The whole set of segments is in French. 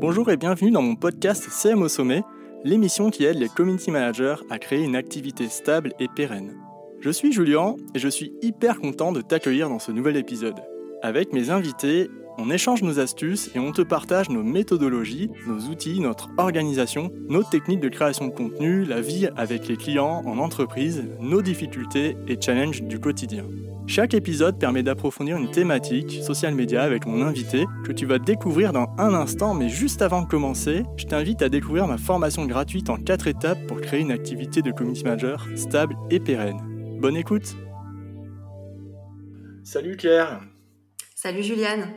Bonjour et bienvenue dans mon podcast CM au sommet, l'émission qui aide les community managers à créer une activité stable et pérenne. Je suis Julien et je suis hyper content de t'accueillir dans ce nouvel épisode. Avec mes invités, on échange nos astuces et on te partage nos méthodologies, nos outils, notre organisation, nos techniques de création de contenu, la vie avec les clients en entreprise, nos difficultés et challenges du quotidien. Chaque épisode permet d'approfondir une thématique social media avec mon invité que tu vas découvrir dans un instant, mais juste avant de commencer, je t'invite à découvrir ma formation gratuite en 4 étapes pour créer une activité de community manager stable et pérenne. Bonne écoute Salut Claire Salut Juliane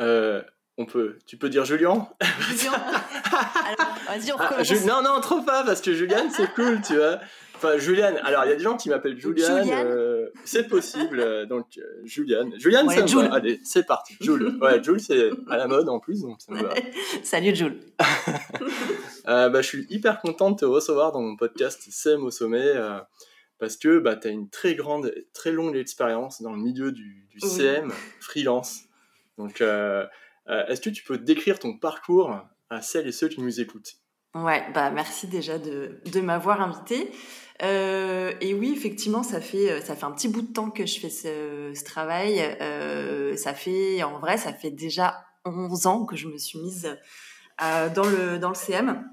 euh, on peut, tu peux dire Julien Julien Alors, vas-y, on ah, non, non, trop pas, parce que Juliane, c'est cool, tu vois. Enfin, Juliane, alors il y a des gens qui m'appellent Juliane. Euh, c'est possible, euh, donc euh, Juliane. Juliane, ça me va. Allez, c'est parti. Jules. Ouais, Jules, c'est à la mode en plus, donc ça me va. Salut Jules. bah, je suis hyper content de te recevoir dans mon podcast CM au sommet. parce que bah, tu as une très grande, très longue expérience dans le milieu du, du CM, freelance. Donc, euh, euh, est-ce que tu peux décrire ton parcours à celles et ceux qui nous écoutent? Ouais, bah merci déjà de, m'avoir invité. Euh, et oui, effectivement, ça fait un petit bout de temps que je fais ce, travail. ça fait en vrai, ça fait déjà 11 ans que je me suis mise dans le CM.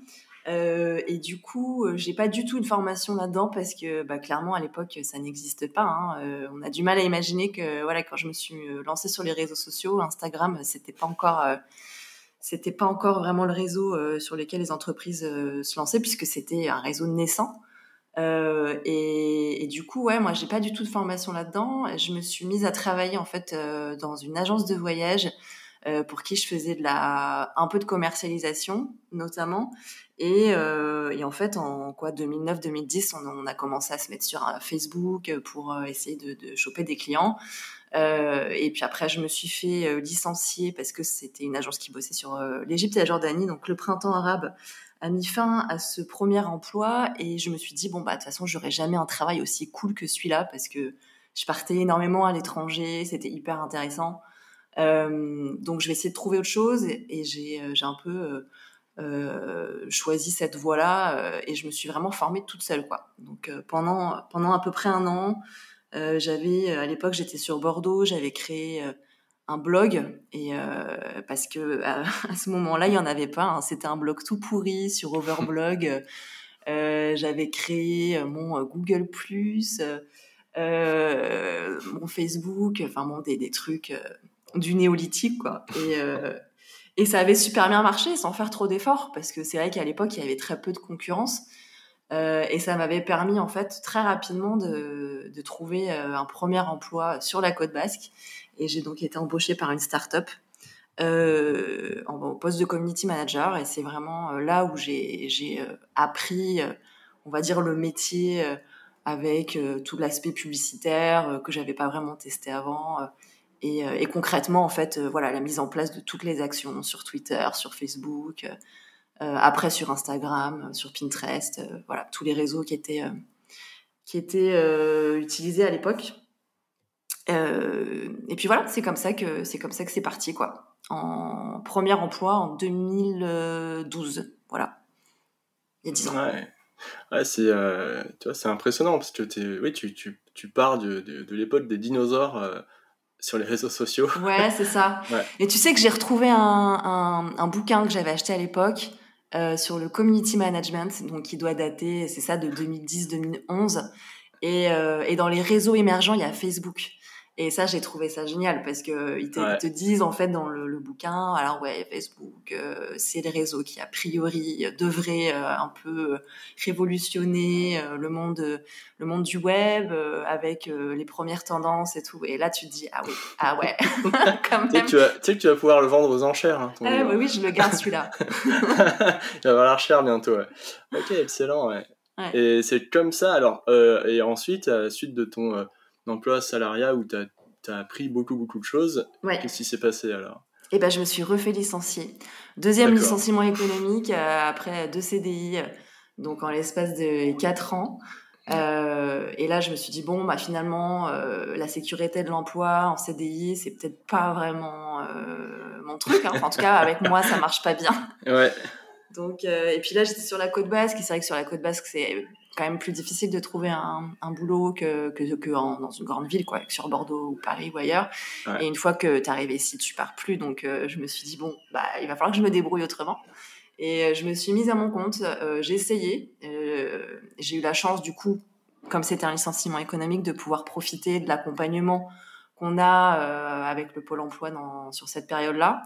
Euh, et du coup, euh, j'ai pas du tout une formation là-dedans parce que bah, clairement à l'époque ça n'existe pas. Hein. Euh, on a du mal à imaginer que voilà quand je me suis lancée sur les réseaux sociaux, Instagram c'était pas encore c'était pas encore vraiment le réseau sur lequel les entreprises se lançaient puisque c'était un réseau naissant. Et, du coup, ouais, moi j'ai pas du tout de formation là-dedans. Je me suis mise à travailler en fait dans une agence de voyage pour qui je faisais un peu de commercialisation notamment euh, et, en fait, en quoi 2009-2010, on, a commencé à se mettre sur euh, Facebook pour euh, essayer de, choper des clients. et puis après, je me suis fait licencier parce que c'était une agence qui bossait sur l'Égypte et la Jordanie. Donc le printemps arabe a mis fin à ce premier emploi et je me suis dit bon bah de toute façon j'aurais jamais un travail aussi cool que celui-là parce que je partais énormément à l'étranger, c'était hyper intéressant. Donc je vais essayer de trouver autre chose et, j'ai un peu euh, choisi cette voie-là euh, et je me suis vraiment formée toute seule quoi. Donc euh, pendant pendant à peu près un an, j'avais à l'époque j'étais sur Bordeaux, j'avais créé un blog et parce que à, ce moment-là il y en avait pas, hein. c'était un blog tout pourri sur Overblog. j'avais créé mon Google mon Facebook, enfin bon des, des trucs du néolithique quoi. Et et ça avait super bien marché sans faire trop d'efforts parce que c'est vrai qu'à l'époque, il y avait très peu de concurrence. Euh, et ça m'avait permis en fait très rapidement de, de trouver euh, un premier emploi sur la côte basque. Et j'ai donc été embauchée par une start-up euh, en, poste de community manager. Et c'est vraiment euh, là où j'ai euh, appris, on va dire, le métier avec tout l'aspect publicitaire que j'avais pas vraiment testé avant euh, et, concrètement, en fait, euh, voilà, la mise en place de toutes les actions sur Twitter, sur Facebook, euh, après sur Instagram, sur Pinterest, voilà, tous les réseaux qui étaient qui étaient utilisés à l'époque. et puis voilà, c'est comme ça que c'est comme ça que c'est parti quoi. En premier emploi en 2012, voilà, il y a 10 ans. Ouais. C'est tu vois, c'est impressionnant parce que es, oui, tu, tu, tu pars de, de l'époque des dinosaures sur les réseaux sociaux. Ouais, c'est ça. Et tu sais que j'ai retrouvé un, un, un, bouquin que j'avais acheté à l'époque euh, sur le community management, donc qui doit dater, c'est ça, de 2010-2011. Et, euh, et dans les réseaux émergents, il y a Facebook. Et ça, j'ai trouvé ça génial parce que ils te, disent en fait dans le, bouquin, alors ouais, Facebook, euh, c'est les réseaux qui a priori devraient euh, un peu euh, révolutionner le monde, le monde du web avec les premières tendances et tout. Et là, tu te dis ah oui, ah ouais, quand même. Tu sais que tu vas pouvoir le vendre aux enchères. Hein, ah, oui, oui, je le garde celui-là. Il va valoir cher bientôt. Ouais. Ok, excellent. Ouais. Et c'est comme ça. Alors, et ensuite, à la suite de ton d'emploi salariat où tu as, appris beaucoup, beaucoup de choses. Qu'est-ce qui s'est passé alors? Eh ben, je me suis refait licencier. Deuxième licenciement économique euh, après deux CDI, donc en l'espace de quatre ans. Euh, et là, je me suis dit bon, bah finalement, euh, la sécurité de l'emploi en CDI, c'est peut-être pas vraiment euh, mon truc. Hein. en tout cas, avec moi, ça marche pas bien. Ouais. Donc, et puis là, j'étais sur la côte basque. Et c'est vrai que sur la côte basque, c'est quand même plus difficile de trouver un, un boulot que, que, que dans une grande ville, quoi, sur Bordeaux ou Paris ou ailleurs. Et une fois que tu arrives ici, tu pars plus. Donc, je me suis dit bon, bah, il va falloir que je me débrouille autrement. Et euh, je me suis mise à mon compte, euh, j'ai essayé. Euh, j'ai eu la chance, du coup, comme c'était un licenciement économique, de pouvoir profiter de l'accompagnement qu'on a avec le Pôle emploi dans, sur cette période-là.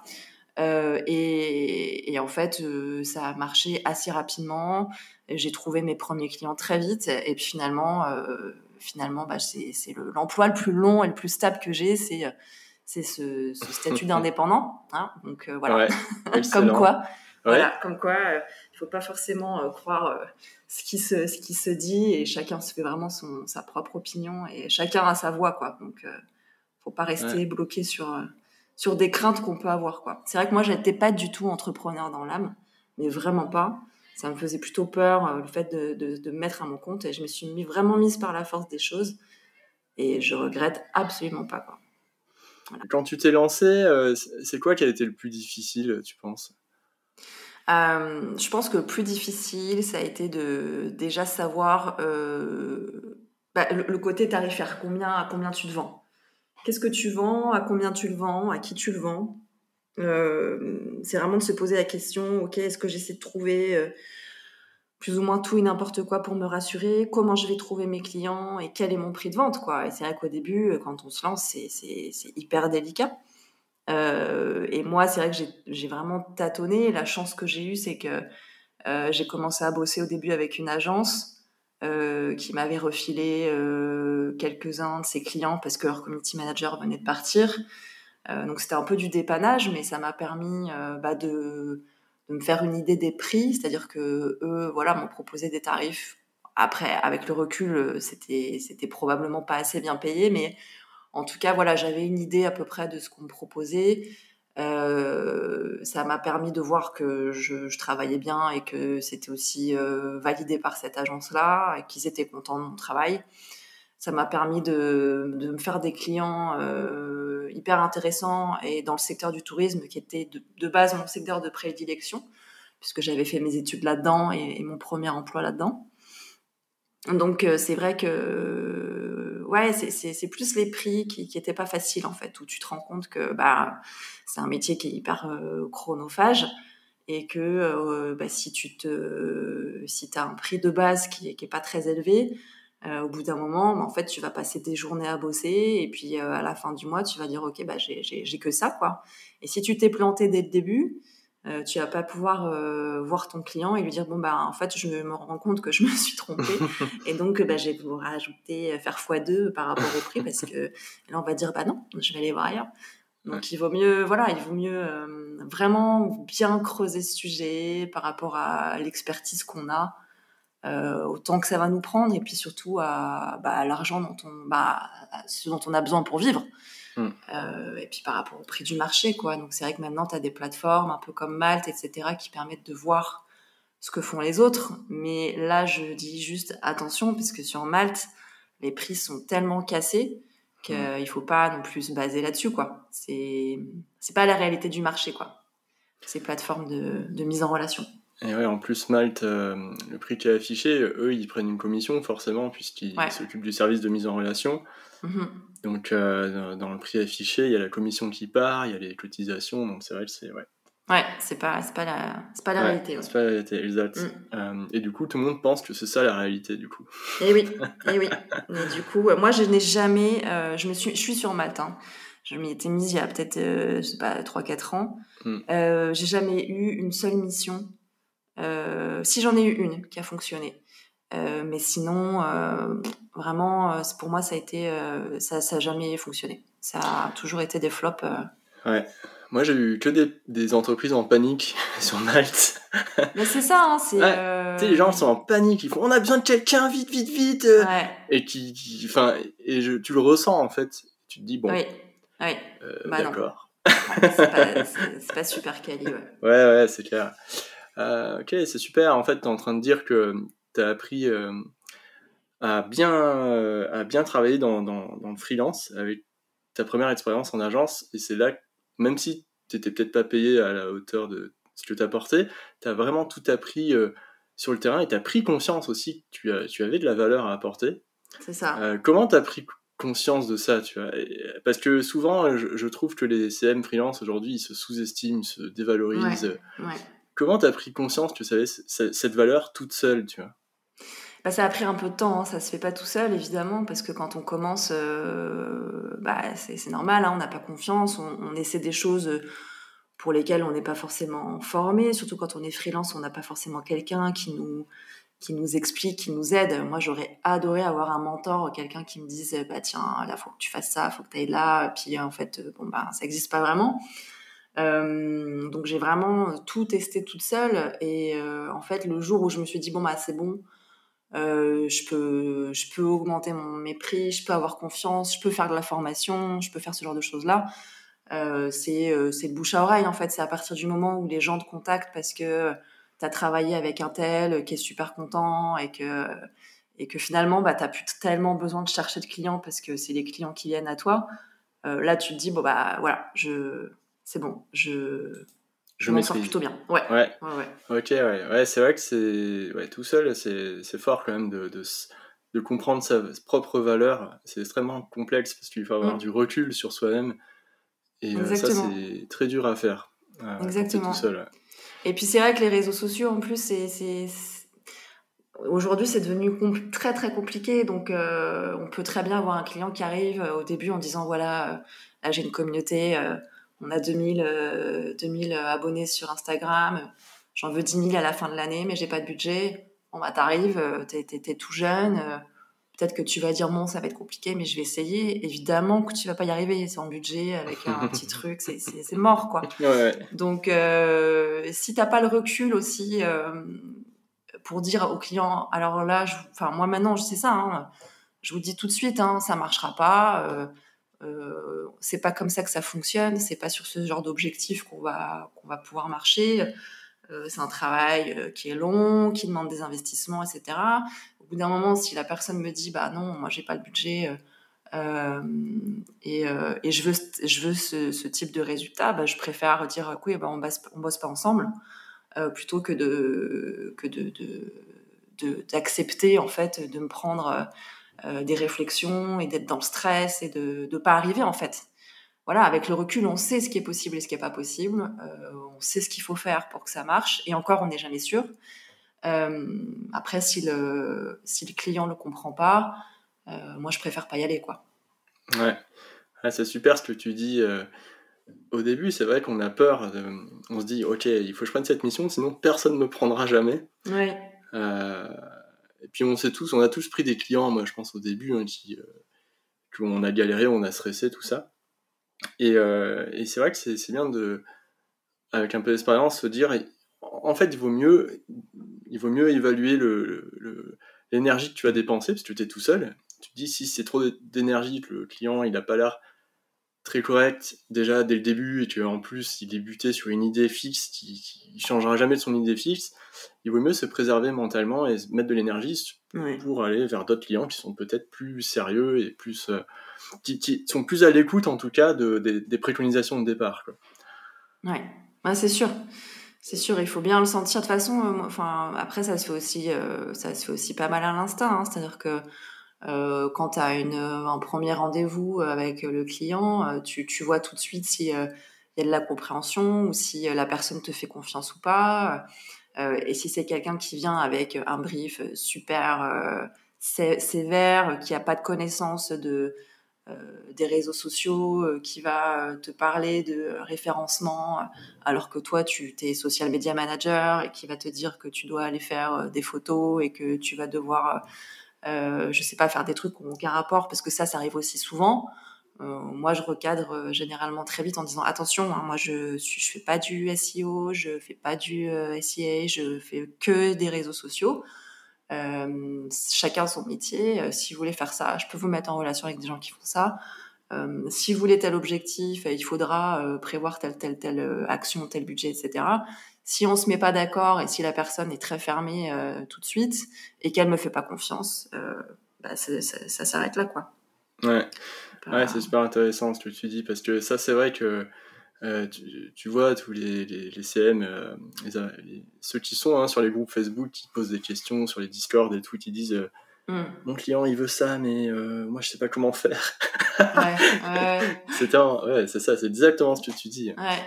Et, et, en fait, ça a marché assez rapidement. J'ai trouvé mes premiers clients très vite. Et puis finalement, finalement bah, c'est l'emploi le, plus long et le plus stable que j'ai. C'est c'est ce, ce, statut d'indépendant. Hein donc voilà, ouais, comme quoi voilà, comme quoi, il euh, ne faut pas forcément euh, croire euh, ce, qui se, ce qui se dit et chacun se fait vraiment son, sa propre opinion et chacun a sa voix, quoi. Donc, faut pas rester bloqué sur, sur des craintes qu'on peut avoir, quoi. C'est vrai que moi, j'étais pas du tout entrepreneur dans l'âme, mais vraiment pas. Ça me faisait plutôt peur, le fait de, de, de, me mettre à mon compte et je me suis mis, vraiment mise par la force des choses et je regrette absolument pas, quoi. Quand tu t'es lancé, c'est quoi qui a été le plus difficile, tu penses? Euh, je pense que le plus difficile, ça a été de déjà savoir euh, bah, le, côté tarifaire, combien, à combien tu te vends? Qu'est-ce que tu vends, à combien tu le vends, à qui tu le vends? Euh, c'est vraiment de se poser la question, ok, est-ce que j'essaie de trouver plus ou moins tout et n'importe quoi pour me rassurer, comment je vais trouver mes clients et quel est mon prix de vente. Et c'est vrai qu'au début, quand on se lance, c'est hyper délicat. Euh, et moi, c'est vrai que j'ai vraiment tâtonné. La chance que j'ai eue, c'est que euh, j'ai commencé à bosser au début avec une agence euh, qui m'avait refilé quelques-uns de ses clients parce que leur community manager venait de partir. donc c'était un peu du dépannage, mais ça m'a permis bah, de, de, me faire une idée des prix, c'est-à-dire que eux, voilà, m'ont proposé des tarifs. Après, avec le recul, c'était c'était probablement pas assez bien payé, mais en tout cas, voilà, j'avais une idée à peu près de ce qu'on me proposait. Euh, ça m'a permis de voir que je, travaillais bien et que c'était aussi euh, validé par cette agence-là et qu'ils étaient contents de mon travail. Ça m'a permis de, me faire des clients euh, hyper intéressants et dans le secteur du tourisme qui était de, base mon secteur de prédilection puisque j'avais fait mes études là-dedans et, mon premier emploi là-dedans. Donc c'est vrai que ouais, c'est plus les prix qui n'étaient pas faciles en fait, où tu te rends compte que bah, c'est un métier qui est hyper euh, chronophage et que euh, bah, si tu te, si as un prix de base qui n'est est pas très élevé, euh, au bout d'un moment, bah, en fait, tu vas passer des journées à bosser et puis à la fin du mois, tu vas dire ok, bah j'ai que ça quoi. Et si tu t'es planté dès le début, euh, tu vas pas pouvoir euh, voir ton client et lui dire bon bah en fait je me rends compte que je me suis trompée. Et donc bah, je vais vous rajouter euh, faire x2 par rapport au prix parce que là on va dire bah non je vais aller voir ailleurs. Donc il vaut mieux voilà il vaut mieux vraiment bien creuser ce sujet par rapport à l'expertise qu'on a euh, autant que ça va nous prendre et puis surtout à, bah, à l'argent dont on bah, ce dont on a besoin pour vivre Mm. Euh, et puis par rapport au prix du marché, quoi. Donc c'est vrai que maintenant, tu as des plateformes un peu comme Malte, etc., qui permettent de voir ce que font les autres. Mais là, je dis juste attention, puisque sur Malte, les prix sont tellement cassés qu'il ne mm. faut pas non plus se baser là-dessus, quoi. C'est, c'est pas la réalité du marché, quoi. Ces plateformes de, de mise en relation. Et ouais, en plus, Malte, euh, le prix qui est affiché, eux, ils prennent une commission, forcément, puisqu'ils s'occupent du service de mise en relation. Mm-hmm. Donc, euh, dans le prix affiché, il y a la commission qui part, il y a les cotisations, donc c'est vrai que c'est. Ouais, ouais c'est pas, pas la, pas la réalité. C'est pas la réalité, exact. Mm. Euh, et du coup, tout le monde pense que c'est ça la réalité, du coup. Et oui, et oui. Mais du coup, moi, je n'ai jamais. Je, me suis, je suis sur Malte. Hein. Je m'y étais mise il y a peut-être, je sais pas, 3-4 ans. Mm. J'ai jamais eu une seule mission. Si j'en ai eu une qui a fonctionné. Euh, mais sinon, euh, vraiment, euh, pour moi, ça a été, ça, n'a jamais fonctionné. Ça a toujours été des flops. Ouais. Moi, j'ai eu que des, des, entreprises en panique sur Malte. Mais c'est ça, hein, c'est. Tu sais, les gens sont en panique, ils font on a besoin de quelqu'un, vite, vite, vite. Ouais. Et qui, enfin, et je, tu le ressens en fait. Tu te dis bon. Oui. oui. Bah, D'accord. c'est pas, super quali. Ouais, ouais, ouais c'est clair. Ok, c'est super. En fait, tu es en train de dire que tu as appris euh, à bien, à bien travailler dans, dans, dans, le freelance avec ta première expérience en agence. Et c'est là, même si tu n'étais peut-être pas payé à la hauteur de ce que tu apporté, tu as vraiment tout appris sur le terrain et tu as pris conscience aussi que tu, as, tu avais de la valeur à apporter. C'est ça. comment tu as pris conscience de ça, tu vois? Parce que souvent, je, trouve que les CM freelance aujourd'hui, ils se sous-estiment, se dévalorisent. Comment tu as pris conscience tu savais cette valeur toute seule, tu vois? Bah, ça a pris un peu de temps, hein. ça se fait pas tout seul évidemment, parce que quand on commence, euh, bah, c'est normal, hein. on n'a pas confiance, on, essaie des choses pour lesquelles on n'est pas forcément formé, surtout quand on est freelance, on n'a pas forcément quelqu'un qui nous, qui nous explique, qui nous aide. Moi, j'aurais adoré avoir un mentor, quelqu'un qui me dise, bah tiens, là, faut que tu fasses ça, faut que tu ailles là. Puis, en fait, bon, bah, ça n'existe pas vraiment. Euh, donc, j'ai vraiment tout testé toute seule. Et euh, en fait, le jour où je me suis dit, bon, bah, c'est bon, euh, je, peux, je peux augmenter mon, mes prix, je peux avoir confiance, je peux faire de la formation, je peux faire ce genre de choses-là. c'est le bouche à oreille, en fait. C'est à partir du moment où les gens te contactent parce que tu as travaillé avec un tel qui est super content et que, et que finalement, bah, tu n'as plus tellement besoin de chercher de clients parce que c'est les clients qui viennent à toi. Euh, là, tu te dis, bon, bah voilà, je... c'est bon, je, je m'en sors plutôt bien. Ouais. Ouais. ouais, Ok, ouais. ouais c'est vrai que c'est ouais, tout seul, c'est fort quand même de, de, de, comprendre sa propre valeur. C'est extrêmement complexe parce qu'il faut avoir mm. du recul sur soi-même. Et euh, ça, c'est très dur à faire. Euh, Exactement. Tout seul. Et puis c'est vrai que les réseaux sociaux, en plus, c'est aujourd'hui c'est devenu très très compliqué. Donc euh, on peut très bien avoir un client qui arrive euh, au début en disant voilà, euh, là j'ai une communauté, on a 2000, 2000 abonnés sur Instagram, j'en veux 10 000 à la fin de l'année, mais j'ai pas de budget. Bon bah t'arrives, t'es es, tout jeune peut-être que tu vas dire bon ça va être compliqué mais je vais essayer. Évidemment que tu vas pas y arriver c'est en budget avec un petit truc c'est mort quoi. Donc euh, si t'as pas le recul aussi euh, pour dire au client alors là moi maintenant je sais ça hein, je vous dis tout de suite hein, ça marchera pas euh, euh, c'est pas comme ça que ça fonctionne c'est pas sur ce genre d'objectif qu'on va qu'on va pouvoir marcher. Euh, c'est un travail qui est long, qui demande des investissements, etc bout d'un moment, si la personne me dit, bah non, moi j'ai pas le budget euh, euh, et, euh, et, je veux, je veux ce, ce type de résultat, bah, je préfère dire, oui, bah, on bosse, on bosse pas ensemble, plutôt que de que de, d'accepter en fait de me prendre des réflexions et d'être dans le stress et de ne pas arriver en fait. Voilà, avec le recul, on sait ce qui est possible et ce qui n'est pas possible. on sait ce qu'il faut faire pour que ça marche. Et encore, on n'est jamais sûr. Euh, après, si le, si le client ne le comprend pas, euh, moi, je préfère pas y aller, quoi. Ouais, c'est super ce que tu dis. Euh, au début, c'est vrai qu'on a peur. On se dit, ok, il faut que je prenne cette mission, sinon personne ne me prendra jamais. Ouais. Et puis on sait tous, on a tous pris des clients, moi je pense au début, hein, qui, on a galéré, on a stressé, tout ça. Et, et c'est vrai que c'est bien de, avec un peu d'expérience, se dire, en fait, il vaut mieux, il vaut mieux évaluer l'énergie que tu vas dépenser parce que tu es tout seul. Tu te dis si c'est trop d'énergie que le client il n'a pas l'air très correct déjà dès le début et qu'en plus il débutait sur une idée fixe qui, changera jamais de son idée fixe, il vaut mieux se préserver mentalement et mettre de l'énergie pour aller vers d'autres clients qui sont peut-être plus sérieux et plus euh, qui, sont plus à l'écoute en tout cas des préconisations de départ. Quoi. Ouais, c'est sûr. C'est sûr, il faut bien le sentir. De toute façon, euh, après, ça se fait aussi, euh, ça se fait aussi pas mal à l'instinct. Hein. C'est-à-dire que euh, quand tu as un premier rendez-vous avec le client, tu, vois tout de suite s'il y a de la compréhension ou si la personne te fait confiance ou pas. et si c'est quelqu'un qui vient avec un brief super sévère, qui n'a pas de connaissance de, euh, des réseaux sociaux euh, qui va euh, te parler de référencement alors que toi tu es social media manager et qui va te dire que tu dois aller faire des photos et que tu vas devoir euh, je sais pas faire des trucs qui n'ont aucun rapport parce que ça ça arrive aussi souvent moi je recadre généralement très vite en disant attention hein, moi je suis, je fais pas du SEO je fais pas du SEA je fais que des réseaux sociaux euh, chacun son métier. Euh, si vous voulez faire ça, je peux vous mettre en relation avec des gens qui font ça. Euh, si vous voulez tel objectif, il faudra prévoir telle, telle, telle action, tel budget, etc. Si on se met pas d'accord et si la personne est très fermée tout de suite et qu'elle me fait pas confiance, bah, ça, s'arrête là, quoi. Ouais, ouais c'est super intéressant ce que tu dis, parce que ça, c'est vrai que euh, tu, vois, tous les, les, CM, euh, ceux qui sont hein, sur les groupes Facebook, qui posent des questions sur les Discord et tout, qui disent euh, hmm. Mon client, il veut ça, mais moi, je sais pas comment faire. ouais, ouais. c'est ça, c'est exactement ce que tu dis. Ouais,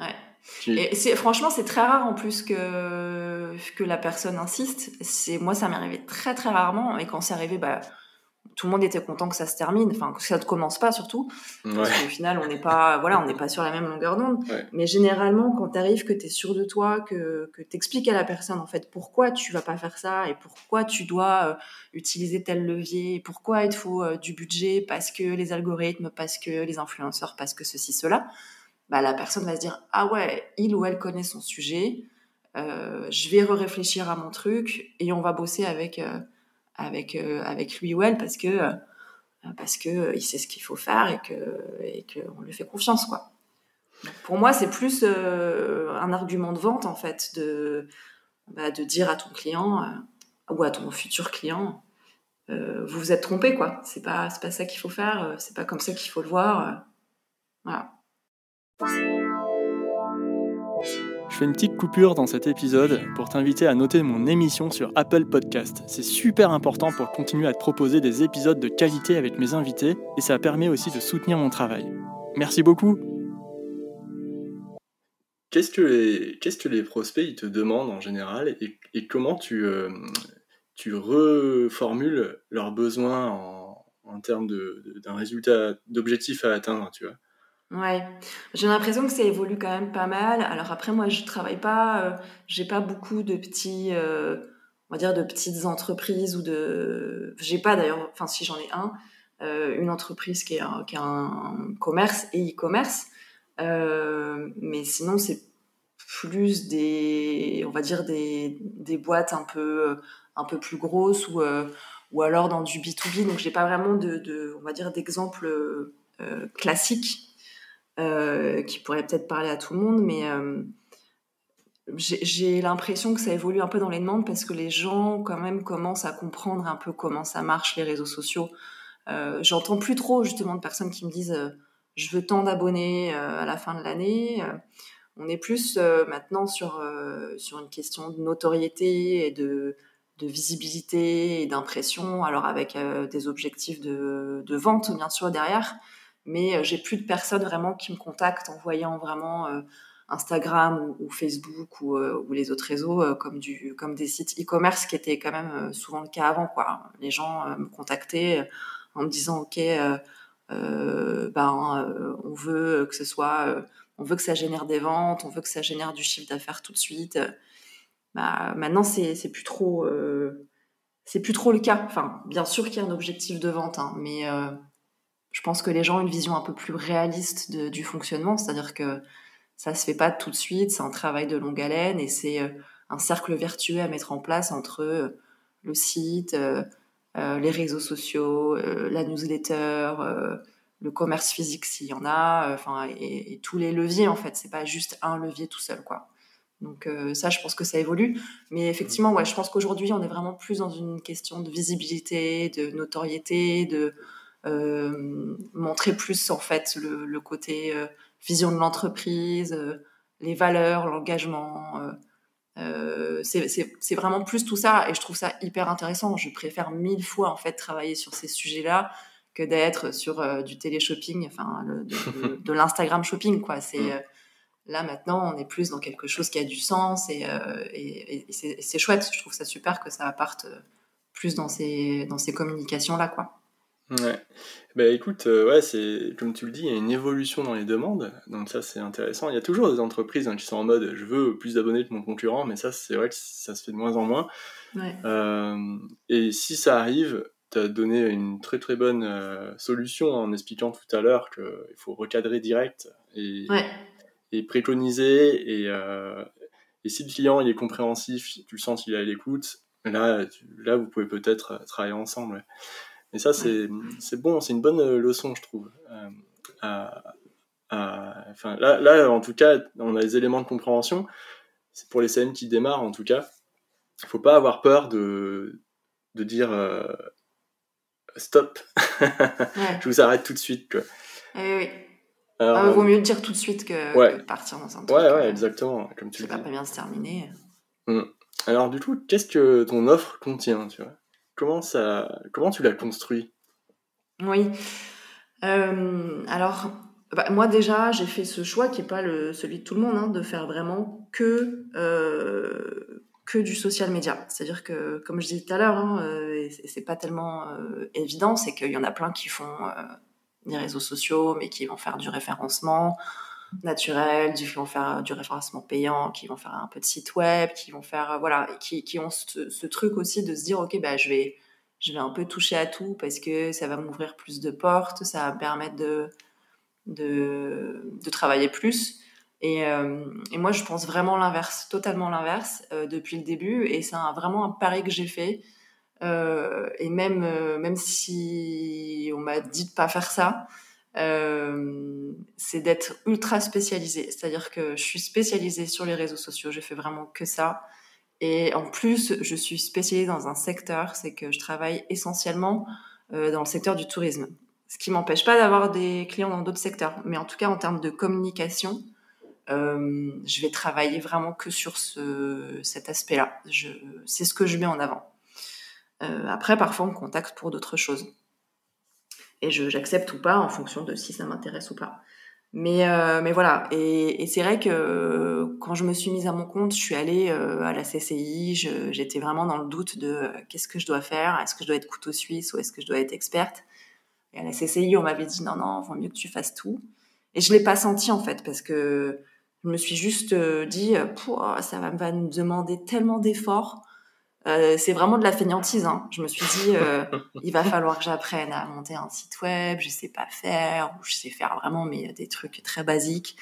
ouais. Et c'est, franchement, c'est très rare en plus que, que la personne insiste. C'est, moi, ça m'est arrivé très très rarement. Et quand c'est arrivé, bah, tout le monde était content que ça se termine, enfin que ça ne commence pas surtout, parce qu'au final on n'est pas, voilà, on n'est pas sur la même longueur d'onde. Mais généralement, quand tu arrives, que tu es sûr de toi, que, que tu expliques à la personne en fait pourquoi tu vas pas faire ça et pourquoi tu dois euh, utiliser tel levier, pourquoi il te faut euh, du budget, parce que les algorithmes, parce que les influenceurs, parce que ceci, cela, bah, la personne va se dire ah ouais, il ou elle connaît son sujet, euh, je vais réfléchir à mon truc et on va bosser avec avec, euh, avec lui ou elle parce que, euh, parce que euh, il sait ce qu'il faut faire et que et qu'on lui fait confiance. Quoi. pour moi, c'est plus un argument de vente en fait de, bah, de dire à ton client ou à ton futur client vous vous êtes trompé quoi. C'est pas c'est pas ça qu'il faut faire. c'est pas comme ça qu'il faut le voir. voilà. Je fais une petite coupure dans cet épisode pour t'inviter à noter mon émission sur Apple Podcast. C'est super important pour continuer à te proposer des épisodes de qualité avec mes invités et ça permet aussi de soutenir mon travail. Merci beaucoup. Qu'est-ce que les, prospects ils te demandent en général et, comment tu, euh, tu reformules leurs besoins en, en termes d'un résultat, d'objectif à atteindre, tu vois? Ouais, j'ai l'impression que ça évolue quand même pas mal. Alors après, moi, je travaille pas, euh, j'ai pas beaucoup de petits, euh, on va dire, de petites entreprises ou de, j'ai pas d'ailleurs, enfin si j'en ai un, euh, une entreprise qui est un, commerce et e-commerce, mais sinon c'est plus des, on va dire des, des boîtes un peu, un peu plus grosses ou, ou alors dans du B2B. Donc j'ai pas vraiment de, de on va dire, d'exemples classiques euh, qui pourrait peut-être parler à tout le monde, mais euh, j'ai l'impression que ça évolue un peu dans les demandes parce que les gens quand même commencent à comprendre un peu comment ça marche les réseaux sociaux. Euh, J'entends plus trop justement de personnes qui me disent je veux tant d'abonnés à la fin de l'année. on est plus maintenant sur, sur une question de notoriété et de, visibilité et d'impression, alors avec des objectifs de, vente bien sûr derrière mais euh, j'ai plus de personnes vraiment qui me contactent en voyant vraiment euh, Instagram ou, Facebook ou, euh, ou, les autres réseaux comme, du, comme des sites e-commerce qui étaient quand même souvent le cas avant. Quoi. Les gens me contactaient en me disant ok, ben, on veut que ce soit, on veut que ça génère des ventes, on veut que ça génère du chiffre d'affaires tout de suite. Bah, maintenant c'est plus trop c'est plus trop le cas. Enfin, bien sûr qu'il y a un objectif de vente, hein, mais je pense que les gens ont une vision un peu plus réaliste du fonctionnement, c'est-à-dire que ça se fait pas tout de suite, c'est un travail de longue haleine et c'est euh, un cercle vertueux à mettre en place entre euh, le site, euh, les réseaux sociaux, la newsletter, le commerce physique s'il y en a, enfin et, tous les leviers en fait. C'est pas juste un levier tout seul quoi. Donc ça, je pense que ça évolue. Mais effectivement, ouais, je pense qu'aujourd'hui, on est vraiment plus dans une question de visibilité, de notoriété, de montrer plus en fait le, côté euh, vision de l'entreprise, euh, les valeurs, l'engagement. c'est vraiment plus tout ça et je trouve ça hyper intéressant. Je préfère mille fois en fait travailler sur ces sujets-là que d'être sur du télé-shopping, enfin de, l'Instagram shopping quoi. C'est mm. là maintenant on est plus dans quelque chose qui a du sens et, et, et c'est chouette. Je trouve ça super que ça parte plus dans ces dans ces communications là quoi. Ouais. Bah écoute, euh, ouais, c'est comme tu le dis, il y a une évolution dans les demandes, donc ça c'est intéressant. Il y a toujours des entreprises hein, qui sont en mode je veux plus d'abonnés que mon concurrent, mais ça c'est vrai que ça se fait de moins en moins. Ouais. Euh, et si ça arrive, tu as donné une très très bonne euh, solution en expliquant tout à l'heure qu'il faut recadrer direct et, et préconiser. Et, et si le client il est compréhensif, tu le sens qu'il est à l'écoute, là, là vous pouvez peut-être travailler ensemble. Et ça, c'est bon, c'est une bonne euh, leçon, je trouve. Euh, enfin, là, là, en tout cas, on a les éléments de compréhension. C'est pour les scènes qui démarrent, en tout cas. Il faut pas avoir peur de, de dire euh, stop, je vous arrête tout de suite. Quoi. Eh oui. Alors, ah, vaut mieux dire tout de suite que, partir dans un truc. Ouais, ouais, exactement. Comme tu ça va pas bien se terminer. Mmh. Alors, du coup, qu'est-ce que ton offre contient tu vois? Comment, ça, comment tu l'as construit? Oui. Euh, alors, bah, moi déjà, j'ai fait ce choix qui n'est pas celui de tout le monde, hein, de faire vraiment que, euh, que du social media. C'est-à-dire que, comme je disais tout à l'heure, hein, euh, c'est pas tellement évident, c'est qu'il y en a plein qui font des réseaux sociaux, mais qui vont faire du référencement naturel, qui vont faire du référencement payant, qui vont faire un peu de site web, qui vont faire, voilà, qui, ont ce, truc aussi de se dire, ok, bah, je vais, je vais un peu toucher à tout parce que ça va m'ouvrir plus de portes, ça va me permettre de, de, travailler plus. Et, euh, et, moi, je pense vraiment l'inverse, totalement l'inverse euh, depuis le début. Et c'est vraiment un pari que j'ai fait. Euh, et même, même si on m'a dit de pas faire ça, c'est d'être ultra spécialisée. C'est-à-dire que je suis spécialisée sur les réseaux sociaux. Je fais vraiment que ça. Et en plus, je suis spécialisée dans un secteur, c'est que je travaille essentiellement dans le secteur du tourisme. Ce qui m'empêche pas d'avoir des clients dans d'autres secteurs. Mais en tout cas, en termes de communication, euh, je vais travailler vraiment que sur ce, cet aspect-là. C'est ce que je mets en avant. Euh, après, parfois, on me contacte pour d'autres choses. Et j'accepte ou pas en fonction de si ça m'intéresse ou pas. Mais, euh, mais voilà. Et, et c'est vrai que quand je me suis mise à mon compte, je suis allée euh, à la CCI. J'étais vraiment dans le doute de euh, qu'est-ce que je dois faire? Est-ce que je dois être couteau suisse ou est-ce que je dois être experte? Et à la CCI, on m'avait dit non, non, vaut mieux que tu fasses tout. Et je l'ai pas senti en fait parce que je me suis juste euh, dit, euh, ça va me demander tellement d'efforts. Euh, c'est vraiment de la fainéantise. Hein. Je me suis dit, euh, il va falloir que j'apprenne à monter un site web. Je sais pas faire, ou je sais faire vraiment mais des trucs très basiques.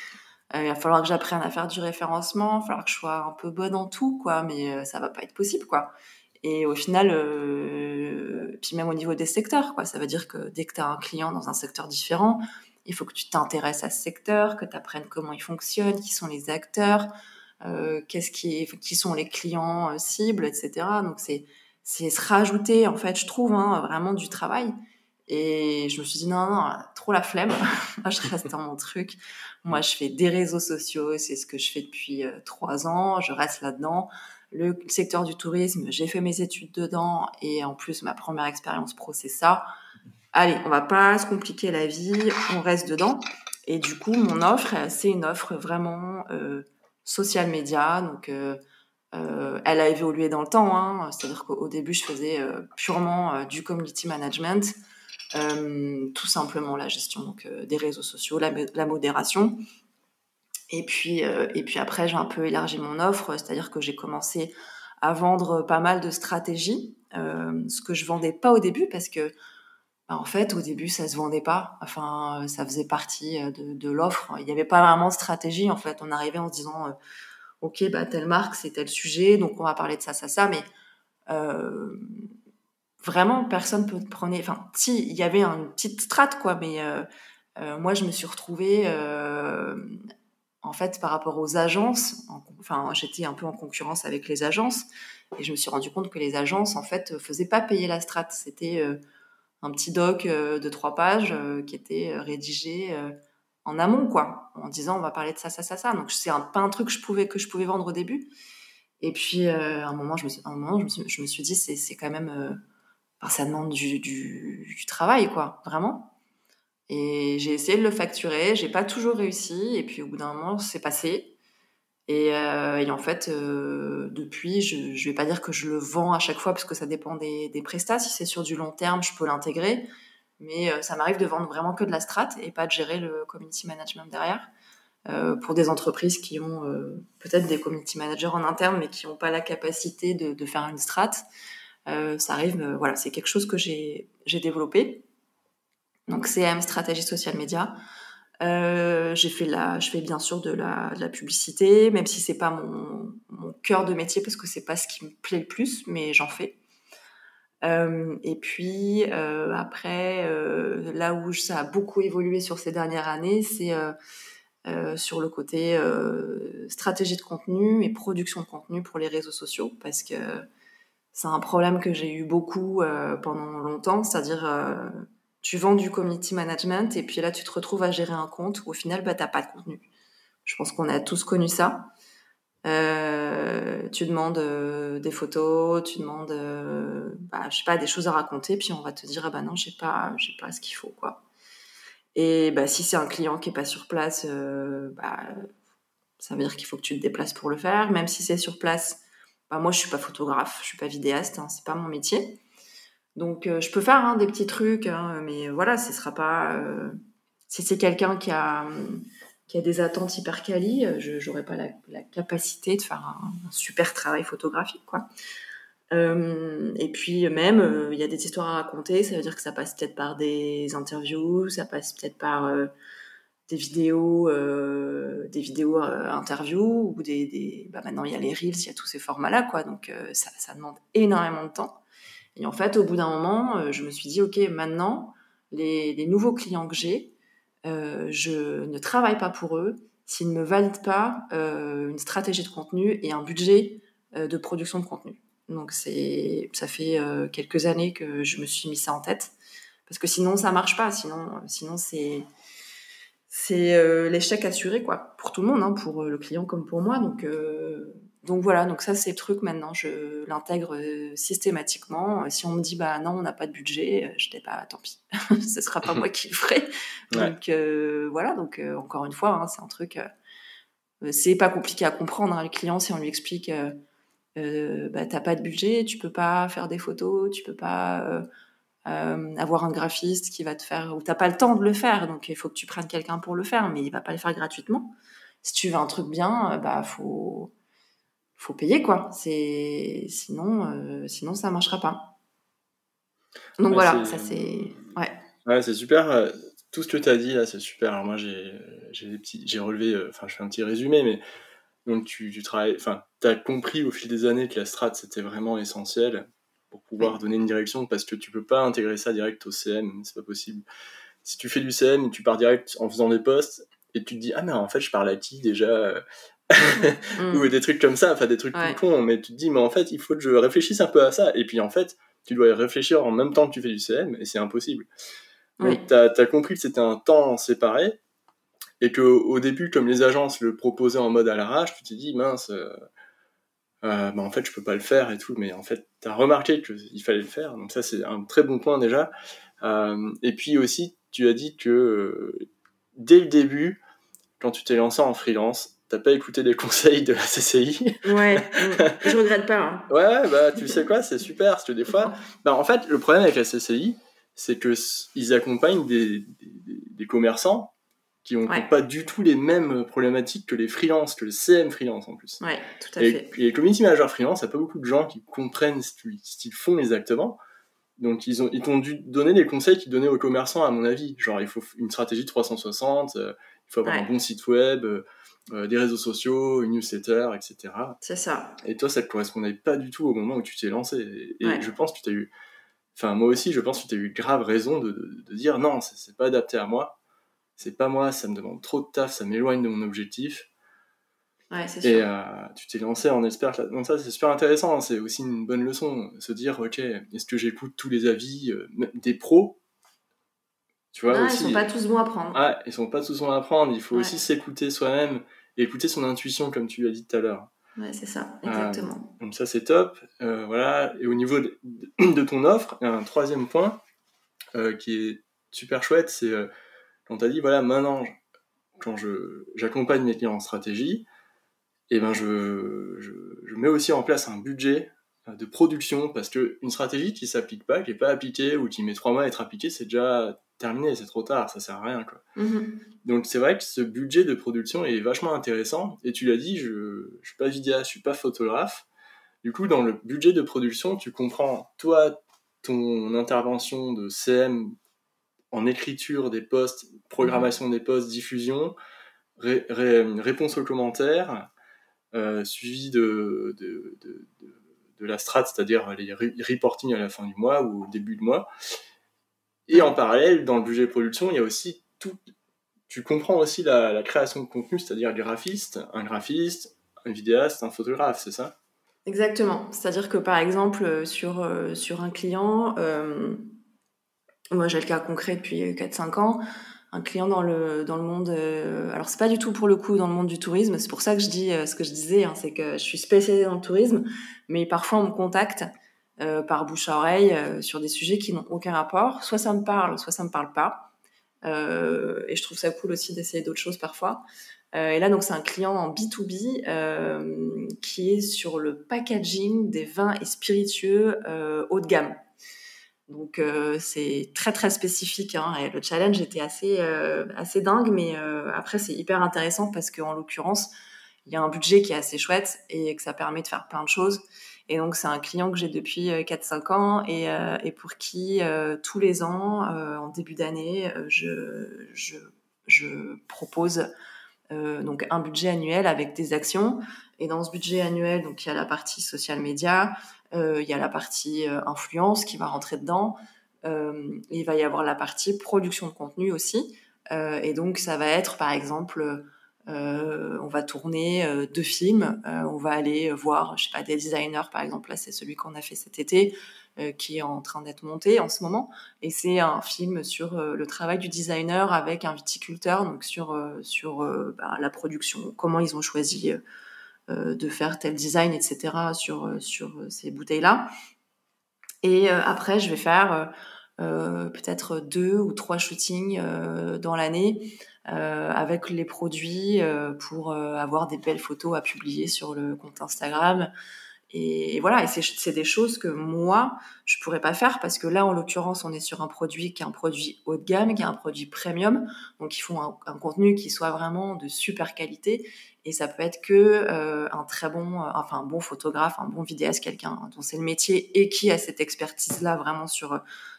il va falloir que j'apprenne à faire du référencement. Il va falloir que je sois un peu bonne en tout, quoi. Mais ça va pas être possible, quoi. Et au final, euh, puis même au niveau des secteurs, quoi, ça veut dire que dès que tu as un client dans un secteur différent, il faut que tu t'intéresses à ce secteur, que tu apprennes comment il fonctionne, qui sont les acteurs, euh, qu'est-ce qui, qui sont les clients euh, cibles, etc. Donc c'est c'est se rajouter, en fait, je trouve, hein, vraiment du travail. Et je me suis dit, non, non, trop la flemme. Moi, je reste dans mon truc. Moi, je fais des réseaux sociaux. C'est ce que je fais depuis euh, trois ans. Je reste là-dedans le secteur du tourisme, j'ai fait mes études dedans et en plus ma première expérience pro c'est ça. Allez, on va pas se compliquer la vie, on reste dedans. Et du coup, mon offre, c'est une offre vraiment euh, social média. Donc, euh, euh, elle a évolué dans le temps. Hein. C'est-à-dire qu'au début, je faisais euh, purement du community management, tout simplement la gestion des réseaux sociaux, la, la modération. Et puis, et puis après, j'ai un peu élargi mon offre, c'est-à-dire que j'ai commencé à vendre pas mal de stratégies, ce que je vendais pas au début parce que, bah, en fait, au début, ça se vendait pas. Enfin, ça faisait partie euh, de, l'offre. Il n'y avait pas vraiment de stratégie. En fait, on arrivait en se disant, euh, ok, bah telle marque, c'est tel sujet, donc on va parler de ça, ça, ça, mais euh, vraiment, personne peut prendre. Enfin, si, il y avait une petite strate, quoi, mais moi, je me suis retrouvée en fait, par rapport aux agences, enfin, j'étais un peu en concurrence avec les agences, et je me suis rendu compte que les agences, en fait, faisaient pas payer la strate. C'était un petit doc euh, de trois pages euh, qui était rédigé en amont, quoi, en disant on va parler de ça, ça, ça, ça. Donc c'est pas un truc que je pouvais que je pouvais vendre au début. Et puis à un moment, je me suis, un moment, je me je me suis dit c'est quand même, ça demande du, du, du travail, quoi, vraiment. Et j'ai essayé de le facturer, j'ai pas toujours réussi, et puis au bout d'un moment, c'est passé. Et, euh, et, en fait, euh, depuis, je, je vais pas dire que je le vends à chaque fois parce que ça dépend des, des prestats. Si c'est sur du long terme, je peux l'intégrer, mais euh, ça m'arrive de vendre vraiment que de la strat et pas de gérer le community management derrière. Euh, pour des entreprises qui ont euh, peut-être des community managers en interne, mais qui n'ont pas la capacité de, de faire une strat, euh, ça arrive. voilà, c'est quelque chose que j'ai développé donc CM, stratégie social média. Euh, j'ai fait la, je fais bien sûr de la, publicité, même si c'est pas mon, cœur de métier parce que c'est pas ce qui me plaît le plus, mais j'en fais. Euh, et puis euh, après, là où ça a beaucoup évolué sur ces dernières années, c'est sur le côté stratégie de contenu et production de contenu pour les réseaux sociaux, parce que c'est un problème que j'ai eu beaucoup pendant longtemps, c'est-à-dire tu vends du community management et puis là tu te retrouves à gérer un compte où au final bah, tu n'as pas de contenu. Je pense qu'on a tous connu ça. Euh, tu demandes euh, des photos, tu demandes, euh, bah, je sais pas, des choses à raconter, puis on va te dire, ah bah non, j'ai pas, j'ai pas ce qu'il faut, quoi. Et bah, si c'est un client qui est pas sur place, bah, ça veut dire qu'il faut que tu te déplaces pour le faire. Même si c'est sur place, bah, moi je suis pas photographe, je suis pas vidéaste, hein, c'est pas mon métier. Donc je peux faire hein, des petits trucs, hein, mais voilà, ce sera pas. si c'est quelqu'un qui a qui a des attentes hyper quali, euh, je n'aurais pas la, capacité de faire un, super travail photographique, quoi. Euh, et puis même, euh, il y a des histoires à raconter, ça veut dire que ça passe peut-être par des interviews, ça passe peut-être par des vidéos, des vidéos interviews, ou des, Bah maintenant il y a les reels, il y a tous ces formats-là, quoi. Donc ça, demande énormément de temps. Et en fait, au bout d'un moment, je me suis dit, ok, maintenant, les, les nouveaux clients que j'ai, euh, je ne travaille pas pour eux s'ils ne me valident pas euh, une stratégie de contenu et un budget euh, de production de contenu. Donc c'est, ça fait quelques années que je me suis mis ça en tête parce que sinon ça marche pas. Sinon, sinon c'est c'est l'échec assuré quoi pour tout le monde, hein, pour le client comme pour moi. Donc donc voilà, donc ça c'est le truc maintenant, je l'intègre euh, systématiquement. Si on me dit bah non, on n'a pas de budget, euh, je dis pas tant pis, ce sera pas moi qui le ferai. Donc euh, voilà, donc encore une fois, hein, c'est un truc, c'est pas compliqué à comprendre. Hein, le client, si on lui explique, bah t'as pas de budget, tu peux pas faire des photos, tu peux pas avoir un graphiste qui va te faire, ou t'as pas le temps de le faire, donc il faut que tu prennes quelqu'un pour le faire, mais il va pas le faire gratuitement. Si tu veux un truc bien, bah faut faut payer quoi. C'est sinon euh, sinon ça marchera pas. Donc voilà, ça c'est ouais. Ouais, c'est super. Euh, tout ce que tu as dit là, c'est super. Alors moi j'ai j'ai petits j'ai relevé euh, enfin je fais un petit résumé mais donc tu, tu travailles enfin tu as compris au fil des années que la strat c'était vraiment essentiel pour pouvoir donner une direction parce que tu peux pas intégrer ça direct au CM, c'est pas possible. Si tu fais du CM, tu pars direct en faisant des posts et tu te dis ah mais en fait je parle à qui déjà Mm. ou des trucs comme ça, enfin des trucs plus cons, mais tu te dis, mais en fait, il faut que je réfléchisse un peu à ça. Et puis en fait, tu dois y réfléchir en même temps que tu fais du CM, et c'est impossible. Donc tu as, compris que c'était un temps séparé, et qu'au début, comme les agences le proposaient en mode à l'arrache, tu t'es dit, mince, euh, euh, bah, en fait, je peux pas le faire et tout, mais en fait, tu as remarqué qu'il fallait le faire, donc ça, c'est un très bon point déjà. Euh, et puis aussi, tu as dit que dès le début, quand tu t'es lancé en freelance, t'as pas écouté les conseils de la CCI. Ouais, je regrette pas. Hein. Ouais, bah tu sais quoi, c'est super, parce que des fois, bah, en fait, le problème avec la CCI, c'est que ils accompagnent des, des, commerçants qui n'ont pas du tout les mêmes problématiques que les freelances, que le CM freelance en plus. Ouais, tout à et, fait. Et les community managers freelance, il n'y a pas beaucoup de gens qui comprennent ce qu'ils font exactement. Donc ils ont ils t'ont dû donner les conseils qu'ils donnaient aux commerçants à mon avis, genre il faut une stratégie 360, euh, il faut avoir un bon site web, euh, euh, des réseaux sociaux, une newsletter, etc. C'est ça. Et toi, ça ne te correspondait pas du tout au moment où tu t'es lancé. Et, je pense que tu as eu, enfin moi aussi, je pense que tu as eu grave raison de, de, dire non, c'est pas adapté à moi, c'est pas moi, ça me demande trop de taf, ça m'éloigne de mon objectif. Ouais, c'est sûr. Et euh, tu t'es lancé en espère. Donc ça, c'est super intéressant. Hein. C'est aussi une bonne leçon, se dire ok, est-ce que j'écoute tous les avis euh, des pros? Tu vois, ah, aussi, ils sont pas tous bons à prendre. Ah, ils sont pas tous bons à prendre. Il faut aussi s'écouter soi-même et écouter son intuition, comme tu l'as dit tout à l'heure. Ouais, c'est ça, exactement. Euh, donc ça, c'est top. Voilà. Et au niveau de, de, ton offre, un troisième point qui est super chouette, c'est quand tu as dit, voilà, maintenant, quand j'accompagne mes clients en stratégie, et ben je, je, je, mets aussi en place un budget de production parce que une stratégie qui s'applique pas, qui est pas appliquée ou qui met trois mois à être appliquée, c'est déjà terminé, c'est trop tard, ça sert à rien. Quoi. Mhm. Donc c'est vrai que ce budget de production est vachement intéressant. Et tu l'as dit, je ne suis pas vidéaste, je suis pas photographe. Du coup, dans le budget de production, tu comprends, toi, ton intervention de CM en écriture des posts, programmation des posts, diffusion, réponse aux commentaires, euh, suivi de, de, de, la strat, c'est-à-dire les reporting à la fin du mois ou au début de mois. Et en parallèle, dans le budget de production, il y a aussi tout. Tu comprends aussi la, création de contenu, c'est-à-dire le graphiste, un graphiste, un vidéaste, un photographe, c'est ça? Exactement. C'est-à-dire que par exemple, sur, sur un client, moi j'ai le cas concret depuis 4-5 ans, un client dans le dans le monde euh, alors c'est pas du tout pour le coup dans le monde du tourisme c'est pour ça que je dis euh, ce que je disais hein, c'est que je suis spécialisée dans le tourisme mais parfois on me contacte euh, par bouche à oreille sur des sujets qui n'ont aucun rapport. Soit ça me parle soit ça me parle pas. Et je trouve ça cool aussi d'essayer d'autres choses parfois. Et là donc c'est un client en B2B qui est sur le packaging des vins et spiritueux haut de gamme donc euh, c'est très très spécifique hein, et le challenge était assez euh, assez dingue, mais euh, après c'est hyper intéressant parce qu'en l'occurrence il y a un budget qui est assez chouette et que ça permet de faire plein de choses. Et donc c'est un client que j'ai depuis 4-5 ans et, et, pour qui tous les ans en début d'année je, je, je propose donc un budget annuel avec des actions. Et dans ce budget annuel, donc il y a la partie social media, euh, il y a la partie euh, influence qui va rentrer dedans. Euh, il va y avoir la partie production de contenu aussi. et donc, ça va être, par exemple, on va tourner deux films. on va aller voir, je sais pas, des designers, par exemple. Là, c'est celui qu'on a fait cet été, qui est en train d'être monté en ce moment. Et c'est un film sur le travail du designer avec un viticulteur, donc sur sur bah, la production, comment ils ont choisi euh, de faire tel design, etc. sur, euh, sur euh, ces bouteilles-là. Et après, je vais faire peut-être deux ou trois shootings dans l'année avec les produits pour avoir des belles photos à publier sur le compte Instagram. Et, voilà, et c'est des choses que moi, je pourrais pas faire parce que là, en l'occurrence, on est sur un produit qui est un produit haut de gamme, qui est un produit premium. Donc, il faut un, contenu qui soit vraiment de super qualité. Et ça peut être que euh, un très bon, euh, enfin un bon photographe, un bon vidéaste, quelqu'un dont c'est le métier et qui a cette expertise-là vraiment sur euh,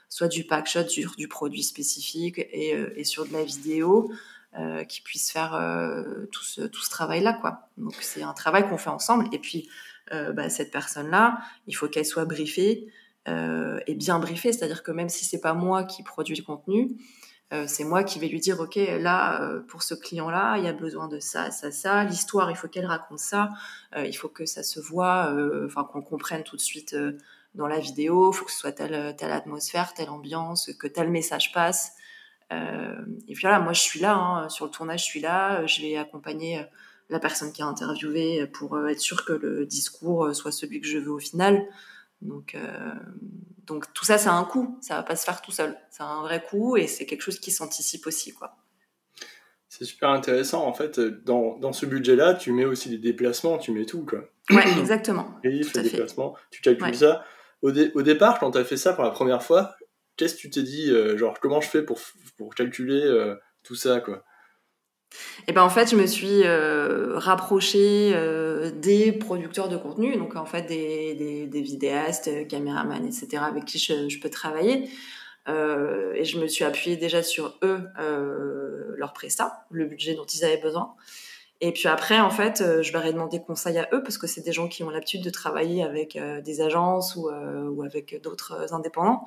soit du pack shot, sur du produit spécifique et, et sur de la vidéo. Euh, qui puisse faire tout ce, tout ce travail-là. Donc c'est un travail qu'on fait ensemble. Et puis euh, bah, cette personne-là, il faut qu'elle soit briefée euh, et bien briefée, c'est-à-dire que même si c'est pas moi qui produis le contenu, euh, c'est moi qui vais lui dire ok là pour ce client là il y a besoin de ça ça ça. L'histoire il faut qu'elle raconte ça. Il faut que ça se voit enfin qu'on comprenne tout de suite dans la vidéo. Il faut que ce soit telle atmosphère telle ambiance que tel message passe et puis voilà moi je suis là hein, sur le tournage je suis là je vais accompagner la personne qui a interviewé pour euh, être sûr que le discours euh, soit celui que je veux au final. Donc, euh, donc tout ça, ça a un coût. Ça va pas se faire tout seul. Ça a un vrai coût et c'est quelque chose qui s'anticipe aussi, quoi. C'est super intéressant. En fait, dans, dans ce budget-là, tu mets aussi des déplacements, tu mets tout, quoi. Ouais, exactement. Les déplacements, tu calcules ça. Au, au, départ, quand tu as fait ça pour la première fois, qu'est-ce que tu t'es dit, genre, comment je fais pour, pour calculer tout ça, quoi? Et ben en fait, je me suis euh, rapprochée euh, des producteurs de contenu, donc en fait des, vidéastes, euh, caméramans, etc., avec qui je, peux travailler. Euh, et je me suis appuyée déjà sur eux, euh, leur prestat, le budget dont ils avaient besoin. Et puis après, en fait, je leur ai demandé conseil à eux parce que c'est des gens qui ont l'habitude de travailler avec des agences ou, ou avec d'autres indépendants.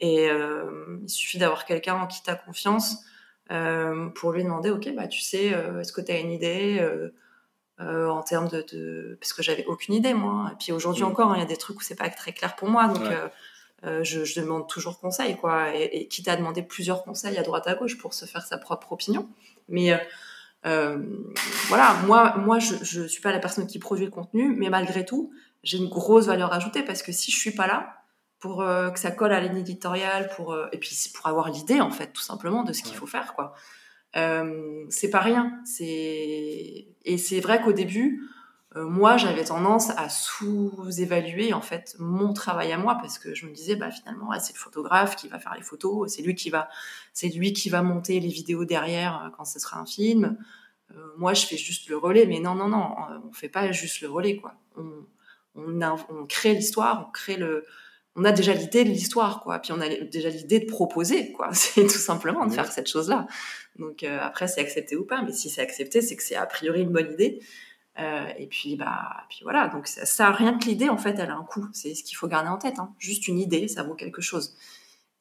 Et il suffit d'avoir quelqu'un en qui tu as confiance euh, pour lui demander, ok, bah tu sais, euh, est-ce que tu as une idée euh, en termes de, de... parce que j'avais aucune idée moi. Et puis aujourd'hui mm. encore, hein, il y a des trucs où c'est pas très clair pour moi, donc je, je, demande toujours conseil, quoi. Et, et quitte à demander plusieurs conseils à droite à gauche pour se faire sa propre opinion. Mais euh, voilà, moi, moi, je, je suis pas la personne qui produit le contenu, mais malgré tout, j'ai une grosse valeur ajoutée parce que si je suis pas là, pour euh, que ça colle à ligne éditoriale, pour euh, et puis pour avoir l'idée en fait tout simplement de ce qu'il faut faire quoi. Euh, c'est pas rien, c'est et c'est vrai qu'au début, moi j'avais tendance à sous-évaluer en fait mon travail à moi parce que je me disais bah finalement c'est le photographe qui va faire les photos, c'est lui qui va c'est lui qui va monter les vidéos derrière quand ce sera un film. moi je fais juste le relais, mais non non non, on fait pas juste le relais quoi. On on, on crée l'histoire, on crée le on a déjà l'idée de l'histoire, quoi. Puis on a déjà l'idée de proposer, quoi. C'est tout simplement de faire cette chose-là. Donc euh, après, c'est accepté ou pas, mais si c'est accepté, c'est que c'est a priori une bonne idée. Euh, et puis bah, puis voilà. Donc ça, ça rien que l'idée, en fait, elle a un coût. C'est ce qu'il faut garder en tête. Hein. Juste une idée, ça vaut quelque chose.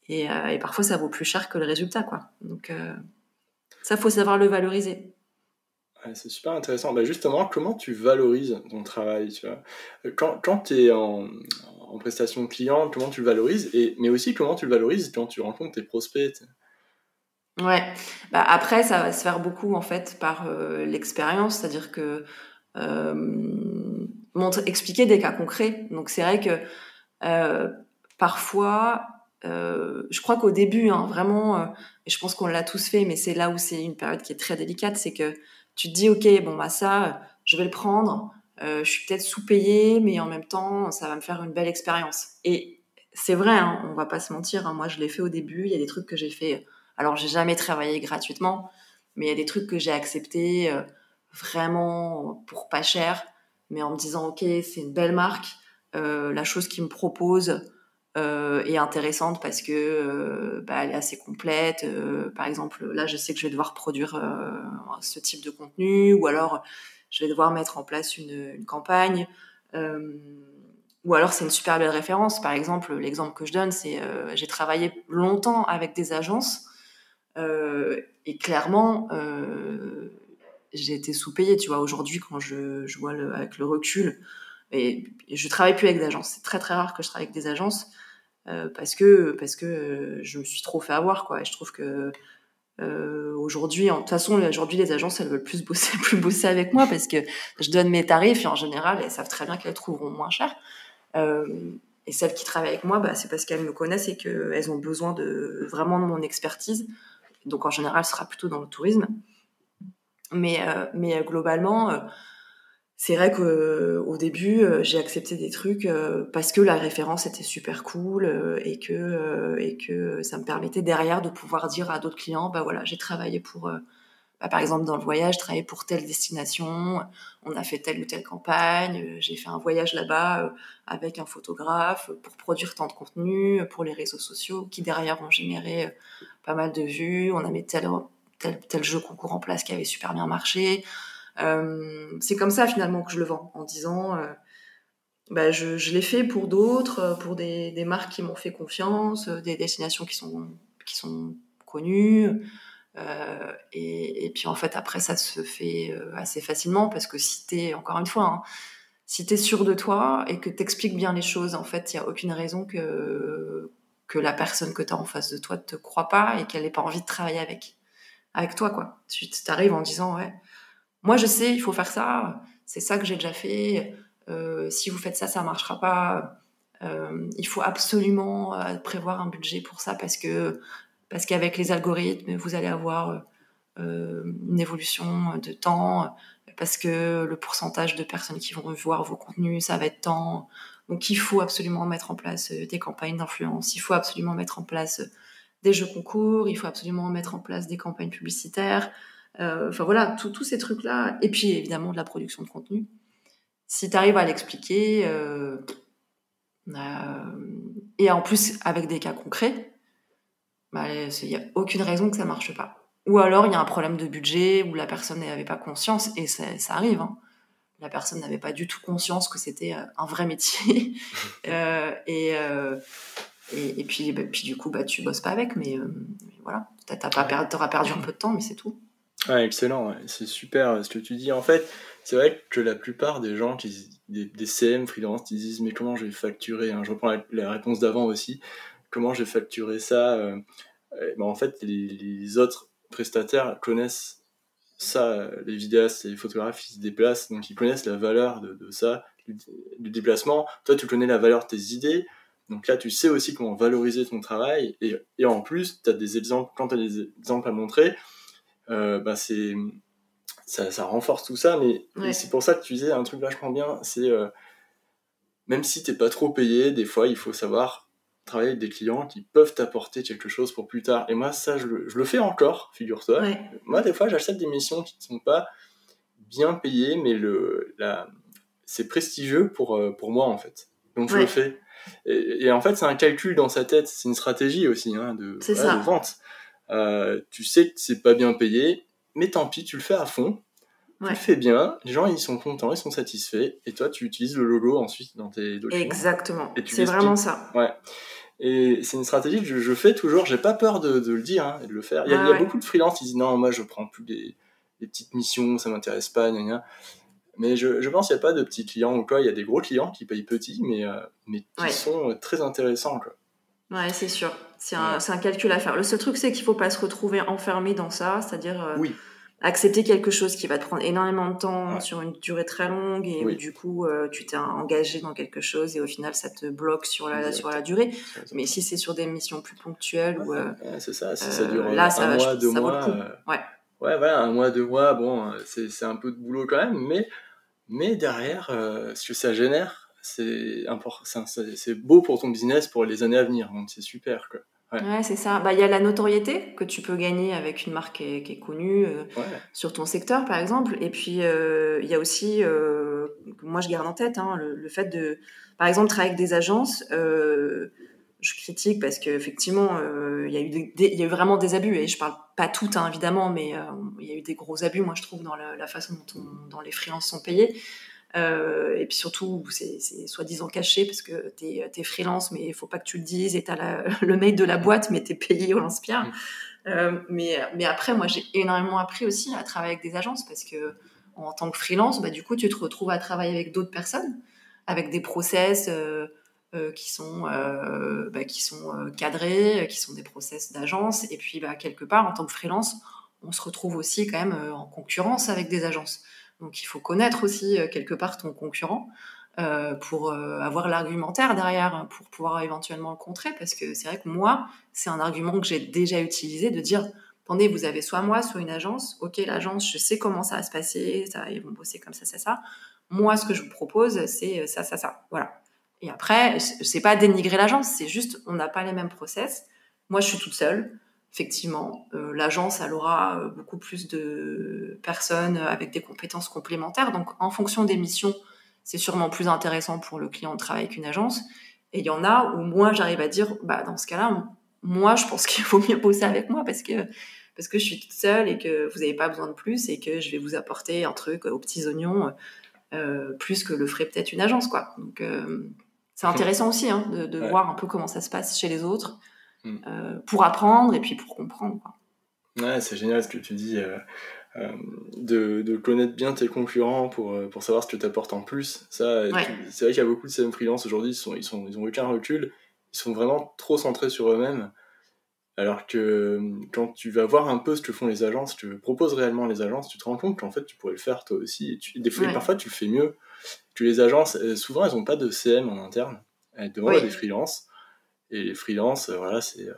Et, euh, et, parfois, ça vaut plus cher que le résultat, quoi. Donc ça, faut savoir le valoriser. c'est super intéressant. Bah justement, comment tu valorises ton travail tu vois? Quand, quand tu es en, en, prestation client, comment tu le valorises et, Mais aussi, comment tu le valorises quand tu rencontres tes prospects Ouais, bah après, ça va se faire beaucoup en fait par euh, l'expérience, c'est-à-dire que euh, montre, expliquer des cas concrets. Donc c'est vrai que euh, parfois, euh, je crois qu'au début, hein, vraiment, je pense qu'on l'a tous fait, mais c'est là où c'est une période qui est très délicate, c'est que tu te dis, ok, bon bah ça, je vais le prendre. Je suis peut-être sous-payé, mais en même temps, ça va me faire une belle expérience. Et c'est vrai, hein, on va pas se mentir. Hein, moi, je l'ai fait au début. Il y a des trucs que j'ai fait alors, j'ai jamais travaillé gratuitement, mais il y a des trucs que j'ai acceptés euh, vraiment pour pas cher, mais en me disant, OK, c'est une belle marque, euh, la chose qu'ils me propose euh, est intéressante parce que bah, elle est assez complète. par exemple, là, je sais que je vais devoir produire ce type de contenu, ou alors je vais devoir mettre en place une, campagne. ou alors c'est une super belle référence. Par exemple, l'exemple que je donne, c'est j'ai travaillé longtemps avec des agences euh, et clairement, euh, j'ai été sous-payée. Tu vois, aujourd'hui, quand je, vois avec le recul, et, je travaille plus avec des agences. C'est très très rare que je travaille avec des agences euh, parce que parce que je me suis trop fait avoir. Et je trouve que euh, aujourd'hui, de toute façon, aujourd'hui, les agences, elles veulent plus bosser, plus bosser avec moi parce que je donne mes tarifs et en général, elles savent très bien qu'elles trouveront moins cher. Euh, et celles qui travaillent avec moi, bah, c'est parce qu'elles me connaissent et qu'elles ont besoin de vraiment de mon expertise. Donc en général, ce sera plutôt dans le tourisme. Mais, euh, mais euh, globalement, euh, c'est vrai qu'au début, j'ai accepté des trucs parce que la référence était super cool et que et que ça me permettait derrière de pouvoir dire à d'autres clients, bah voilà, j'ai travaillé pour bah, par exemple, dans le voyage, travaillé pour telle destination, on a fait telle ou telle campagne, j'ai fait un voyage là-bas avec un photographe pour produire tant de contenu pour les réseaux sociaux qui derrière ont généré pas mal de vues, on a mis tel, tel jeu concours en place qui avait super bien marché. Euh, c'est comme ça finalement que je le vends, en disant euh, bah, je, l'ai fait pour d'autres, pour des, marques qui m'ont fait confiance, des destinations qui sont, qui sont connues. Euh, et, puis en fait après ça se fait euh, assez facilement parce que si t'es encore une fois hein, si t'es sûr de toi et que t'expliques bien les choses en fait il y a aucune raison que que la personne que tu as en face de toi te croit pas et qu'elle n'ait pas envie de travailler avec, avec toi. Quoi. Tu arrives en disant, ouais, moi je sais, il faut faire ça, c'est ça que j'ai déjà fait, euh, si vous faites ça, ça marchera pas. Euh, il faut absolument euh, prévoir un budget pour ça parce que parce qu'avec les algorithmes, vous allez avoir une évolution de temps, parce que le pourcentage de personnes qui vont voir vos contenus, ça va être temps. Donc il faut absolument mettre en place des campagnes d'influence, il faut absolument mettre en place des jeux concours, il faut absolument mettre en place des campagnes publicitaires. Euh, enfin voilà, tous ces trucs-là. Et puis évidemment de la production de contenu. Si tu arrives à l'expliquer, euh, et en plus avec des cas concrets, bah, il n'y a aucune raison que ça marche pas. Ou alors il y a un problème de budget où la personne n'avait pas conscience, et ça, arrive. Hein la personne n'avait pas du tout conscience que c'était euh, un vrai métier. euh, et, euh, bah, puis du coup, bah, tu bosses pas avec, mais euh, voilà, tu auras perdu un peu de temps, mais c'est tout. Ouais, excellent, c'est super euh, ce que tu dis. En fait, c'est vrai que la plupart des gens, qui, des, des CM freelance, qui disent mais comment je vais facturer hein, Je reprends la, réponse d'avant aussi. Comment je vais facturer ça euh, ben, En fait, les, autres prestataires connaissent ça, les vidéastes et les photographes, ils se déplacent, donc ils connaissent la valeur de, ça, du, déplacement. Toi, tu connais la valeur de tes idées, donc là, tu sais aussi comment valoriser ton travail, et, et en plus, tu des exemples, quand tu as des exemples à montrer, euh, bah c'est, ça, ça, renforce tout ça, mais ouais. c'est pour ça que tu disais un truc vachement bien, c'est euh, même si t'es pas trop payé, des fois, il faut savoir travailler avec des clients qui peuvent t'apporter quelque chose pour plus tard. Et moi, ça, je, je le fais encore, figure-toi. Ouais. Moi, des fois, j'achète des missions qui ne sont pas bien payées, mais le, la, c'est prestigieux pour, euh, pour moi, en fait. Donc, je ouais. le fais. Et, et, en fait, c'est un calcul dans sa tête, c'est une stratégie aussi hein, de, voilà, de, vente. Euh, tu sais que c'est pas bien payé, mais tant pis, tu le fais à fond. Ouais. Tu le fais bien, les gens ils sont contents, ils sont satisfaits, et toi tu utilises le logo ensuite dans tes documents. Exactement, c'est vraiment ça. Ouais. Et c'est une stratégie que je, je fais toujours, j'ai pas peur de, de, le dire hein, et de le faire. Il y a, ah, il y a ouais. beaucoup de freelances qui disent non, moi je prends plus des, petites missions, ça m'intéresse pas, Mais je, je pense qu'il n'y a pas de petits clients ou quoi. Il y a des gros clients qui payent petit, mais, mais qui sont très intéressants. Quoi. Ouais, c'est sûr. C'est un, un, calcul à faire. Le seul truc, c'est qu'il ne faut pas se retrouver enfermé dans ça, c'est-à-dire oui. accepter quelque chose qui va te prendre énormément de temps sur une durée très longue et du coup euh, tu t'es engagé dans quelque chose et au final ça te bloque sur la sur la durée. Mais si c'est sur des missions plus ponctuelles ou euh, c'est ça. Si ça euh, dure là, un mois deux mois ouais. ouais voilà un mois deux mois bon c'est un peu de boulot quand même mais mais derrière ce que ça génère c'est c'est beau pour ton business pour les années à venir donc c'est super quoi Ouais, c'est ça. Bah, il y a la notoriété que tu peux gagner avec une marque qui est, connue euh, sur ton secteur, par exemple. Et puis, euh, il y a aussi, euh, moi je garde en tête, hein, le, fait de, par exemple, travailler avec des agences. je critique parce qu'effectivement, il y, a eu y a eu vraiment des abus. Et je parle pas toutes, hein, évidemment, mais il y a eu des gros abus, moi je trouve, dans la, façon dont, dont les freelances sont payés. Euh, et puis surtout, c'est soi-disant caché parce que tu es, freelance, mais il faut pas que tu le dises. Et tu as le mail de la boîte, mais tu es payé au lance-pierre. Mm. Euh, mais, mais après, moi, j'ai énormément appris aussi à travailler avec des agences parce que en tant que freelance, bah, du coup, tu te retrouves à travailler avec d'autres personnes, avec des process euh, qui sont, bah, qui sont cadrés, qui sont des process d'agence. Et puis, bah, quelque part, en tant que freelance, on se retrouve aussi quand même en concurrence avec des agences. Donc il faut connaître aussi euh, quelque part ton concurrent euh, pour euh, avoir l'argumentaire derrière, hein, pour pouvoir éventuellement le contrer. Parce que c'est vrai que moi, c'est un argument que j'ai déjà utilisé de dire attendez, vous avez soit moi, soit une agence. Ok, l'agence, je sais comment ça va se passer, ça, ils vont bosser comme ça, ça, ça. Moi, ce que je vous propose, c'est ça, ça, ça. Voilà. Et après, c'est pas dénigrer l'agence, c'est juste, on n'a pas les mêmes process. Moi, je suis toute seule effectivement, euh, l'agence, elle aura euh, beaucoup plus de personnes avec des compétences complémentaires. Donc, en fonction des missions, c'est sûrement plus intéressant pour le client de travailler qu'une agence. Et il y en a où moi, j'arrive à dire, bah, dans ce cas-là, moi, je pense qu'il faut mieux bosser avec moi parce que, parce que je suis toute seule et que vous n'avez pas besoin de plus et que je vais vous apporter un truc aux petits oignons euh, plus que le ferait peut-être une agence, quoi. Donc, c'est intéressant aussi hein, de, voir un peu comment ça se passe chez les autres. Mm. Euh, pour apprendre et puis pour comprendre. Ouais, c'est génial ce que tu dis. Euh, euh, de, de, connaître bien tes concurrents pour, pour savoir ce que tu apportes en plus. Ça, c'est vrai qu'il y a beaucoup de CM freelance aujourd'hui, ils, sont, ils, sont, ils ont aucun recul, ils sont vraiment trop centrés sur eux-mêmes. Alors que quand tu vas voir un peu ce que font les agences, tu proposes réellement les agences, tu te rends compte qu'en fait tu pourrais le faire toi aussi. Et tu, des fois, parfois tu le fais mieux que les agences. Souvent elles n'ont pas de CM en interne, elles demandent à des freelances. Et les freelances, euh, voilà, c'est. Euh,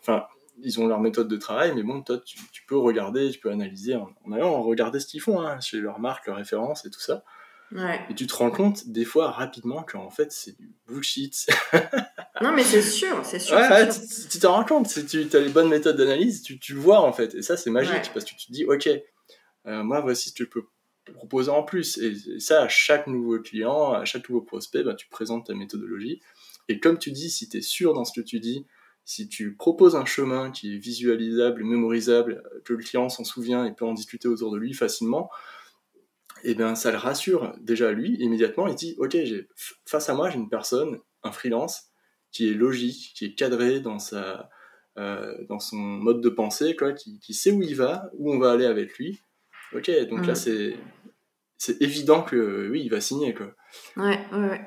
enfin, ils ont leur méthode de travail, mais bon, toi, tu, peux regarder, tu peux analyser en, allant regarder ce qu'ils font, hein, chez leur marque, leurs références et tout ça. Ouais. Et tu te rends compte, des fois, rapidement, qu'en fait, c'est du bullshit. non, mais c'est sûr, c'est sûr. Ouais, tu te rends compte, si tu as les bonnes méthodes d'analyse, tu, tu, le vois, en fait. Et ça, c'est magique, parce que tu te dis, OK, euh, moi, voici ce que je peux proposer en plus. Et, ça, à chaque nouveau client, à chaque nouveau prospect, bah, tu présentes ta méthodologie. Et comme tu dis, si tu es sûr dans ce que tu dis, si tu proposes un chemin qui est visualisable, mémorisable, que le client s'en souvient et peut en discuter autour de lui facilement, eh bien ça le rassure déjà lui immédiatement. Il dit ok, face à moi j'ai une personne, un freelance qui est logique, qui est cadré dans sa euh, dans son mode de pensée, quoi, qui, qui, sait où il va, où on va aller avec lui. Ok, donc là mm. c'est c'est évident que oui il va signer quoi. Ouais ouais. ouais.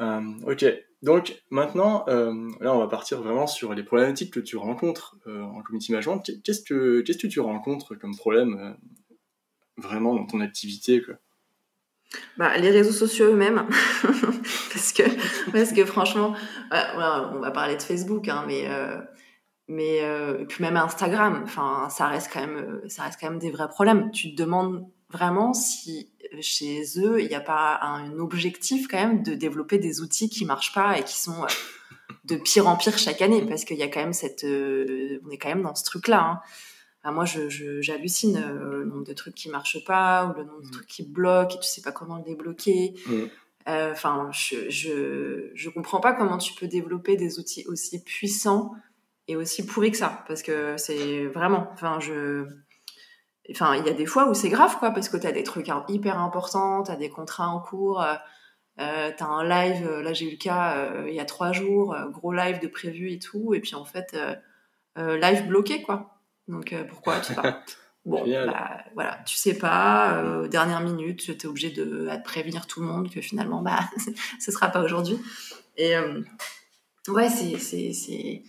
Euh, ok. Donc maintenant, euh, là, on va partir vraiment sur les problématiques que tu rencontres euh, en community management. Qu'est-ce que, qu'est-ce que tu rencontres comme problème euh, vraiment dans ton activité quoi? Bah, les réseaux sociaux eux-mêmes, parce que parce que franchement, on va parler de Facebook, hein, mais mais et puis même Instagram, ça reste quand même ça reste quand même des vrais problèmes. Tu te demandes vraiment si euh, chez eux, il n'y a pas un objectif quand même de développer des outils qui marchent pas et qui sont euh, de pire en pire chaque année, parce qu'il y a quand même cette, euh, on est quand même dans ce truc-là. Hein. moi, j'hallucine le nombre de trucs qui marchent pas ou le nombre de mmh. trucs qui bloquent et tu sais pas comment le débloquer. Mmh. Enfin, je, je, je comprends pas comment tu peux développer des outils aussi puissants et aussi pourris que ça, parce que c'est vraiment, enfin, je Enfin, il y a des fois où c'est grave, quoi, parce que tu as des trucs hyper importants, tu as des contrats en cours, euh, euh tu as un live, euh, là j'ai eu le cas euh, il y a trois jours, gros live de prévu et tout, et puis en fait, live bloqué, quoi. Donc pourquoi tu sais pas. Bon, bah, voilà, tu sais pas, euh, dernière minute, tu es obligé de, prévenir tout le monde que finalement, bah, ce sera pas aujourd'hui. Et euh, ouais, c'est,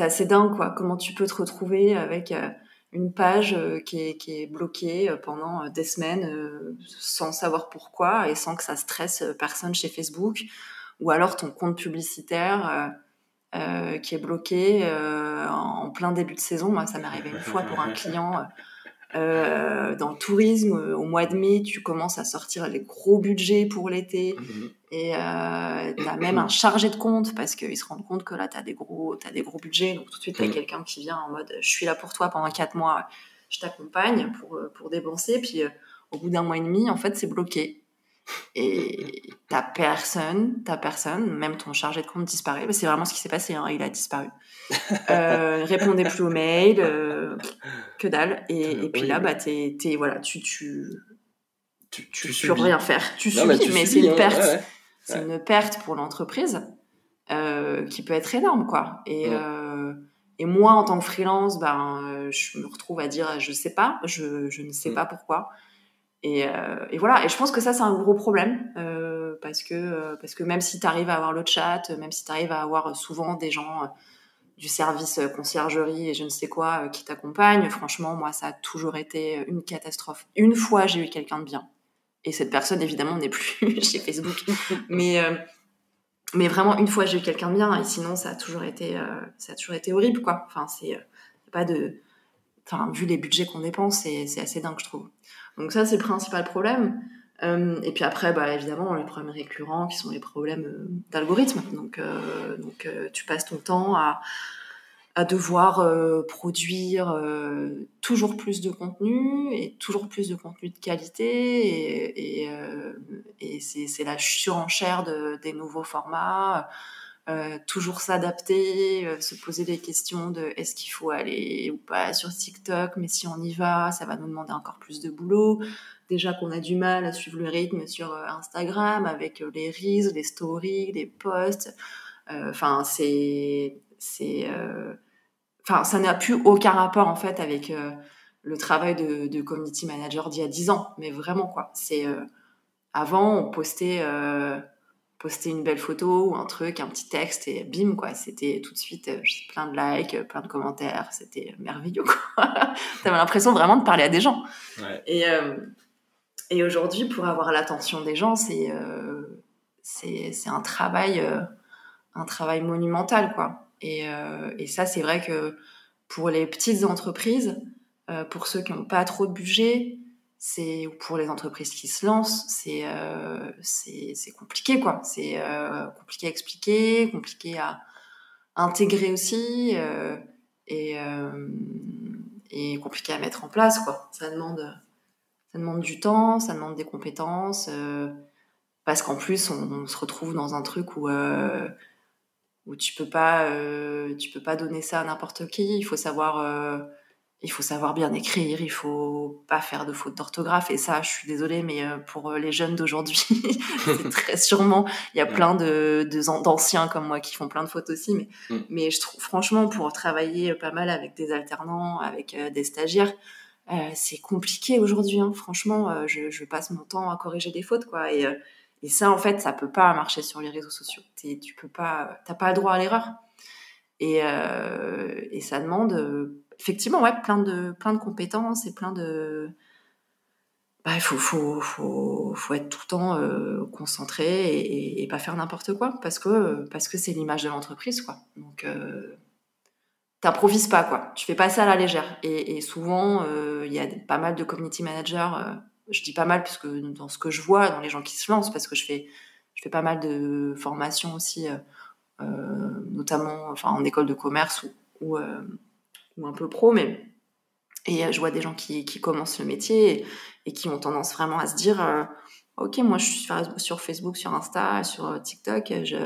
assez dingue, quoi. Comment tu peux te retrouver avec euh, une page euh, qui est, bloquée pendant des semaines sans savoir pourquoi et sans que ça stresse personne chez Facebook, ou alors ton compte publicitaire euh, qui est bloqué euh, en plein début de saison. Moi, ça m'est arrivé une fois pour un client euh, dans le tourisme. Au mois de mai, tu commences à sortir les gros budgets pour l'été mhm. et tu as même un chargé de compte parce qu'ils se rendent compte que là, tu as, des gros, as des gros budgets. Donc tout de suite, tu as mhm. quelqu'un qui vient en mode je suis là pour toi pendant quatre mois, je t'accompagne pour, pour dépenser. Puis au bout d'un mois et demi, en fait, c'est bloqué et t'as personne, t'as personne, même ton chargé de compte disparaît. C'est vraiment ce qui s'est passé, hein, il a disparu. Euh, répondait plus aux mails, euh, que dalle. Et, puis là, bah, t'es, voilà, tu, tu, tu, tu, peux rien faire. Tu subis, mais, c'est une hein, perte. C'est une perte pour l'entreprise euh, qui peut être énorme, quoi. Et, euh, et moi, en tant que freelance, ben, je me retrouve à dire, je sais pas, je, je ne sais mm. pas pourquoi. Euh, et, voilà, et je pense que ça, c'est un gros problème, euh, parce, que, euh, parce que même si tu arrives à avoir le chat, même si tu arrives à avoir souvent des gens du service conciergerie et je ne sais quoi qui t'accompagnent, franchement, moi, ça a toujours été une catastrophe. Une fois, j'ai eu quelqu'un de bien. Et cette personne, évidemment, n'est plus chez Facebook. mais, mais vraiment, une fois, j'ai eu quelqu'un de bien, et sinon, ça a toujours été, ça a toujours été horrible, quoi. Enfin, c'est pas de... Enfin, vu les budgets qu'on dépense, c'est assez dingue, je trouve. Donc ça, c'est le principal problème. Euh, et puis après, bah, évidemment, les problèmes récurrents qui sont les problèmes euh, d'algorithme. Donc, euh, donc tu passes ton temps à, à devoir produire toujours plus de contenu et toujours plus de contenu de qualité. Et, et, c'est la surenchère de, des nouveaux formats. Toujours s'adapter, se poser des questions de est-ce qu'il faut aller ou pas sur TikTok, mais si on y va, ça va nous demander encore plus de boulot. Déjà qu'on a du mal à suivre le rythme sur euh, Instagram avec euh, les reels, les stories, les posts. Euh, enfin, c'est, c'est, enfin, ça n'a plus aucun rapport en fait avec le travail de, de community manager d'il y a 10 ans, mais vraiment quoi. C'est avant on postait poster une belle photo ou un truc, un petit texte et bim quoi. C'était tout de suite euh, plein de likes, euh, plein de commentaires. C'était merveilleux quoi. T'avais l'impression vraiment de parler à des gens. Et, euh, et aujourd'hui, pour avoir l'attention des gens, c'est c'est un travail un travail monumental quoi. Et, et ça, c'est vrai que pour les petites entreprises, pour ceux qui n'ont pas trop de budget, c'est pour les entreprises qui se lancent, c'est euh, compliqué quoi. C'est euh, compliqué à expliquer, compliqué à intégrer aussi euh, et euh, et compliqué à mettre en place quoi. Ça demande ça demande du temps, ça demande des compétences parce qu'en plus on, on, se retrouve dans un truc où où tu peux pas tu peux pas donner ça à n'importe qui. Il faut savoir il faut savoir bien écrire, il faut pas faire de fautes d'orthographe. Et ça, je suis désolée, mais euh, pour euh, les jeunes d'aujourd'hui, c'est très sûrement. Il y a plein de d'anciens comme moi qui font plein de fautes aussi, mais mm. mais je trouve franchement pour travailler pas mal avec des alternants, avec euh, des stagiaires, c'est compliqué aujourd'hui. Hein. Franchement, je, je, passe mon temps à corriger des fautes, quoi. Et, et ça, en fait, ça peut pas marcher sur les réseaux sociaux. tu peux pas, t'as pas le droit à l'erreur. Et, et ça demande effectivement, ouais, plein de, plein de compétences et plein de. Bah, il faut, faut, faut, faut, être tout le temps euh, concentré et, pas faire n'importe quoi parce que parce que c'est l'image de l'entreprise, quoi. Donc, euh, t'improvises pas, quoi. Tu fais pas ça à la légère. Et, souvent, euh, il y a pas mal de community managers. Euh, je dis pas mal puisque dans ce que je vois, dans les gens qui se lancent, parce que je fais, je fais pas mal de formations aussi, notamment enfin, en école de commerce ou, ou un peu pro, mais et euh, je vois des gens qui, qui commencent le métier et, qui ont tendance vraiment à se dire euh, ok moi je suis sur Facebook sur Insta sur euh, TikTok je,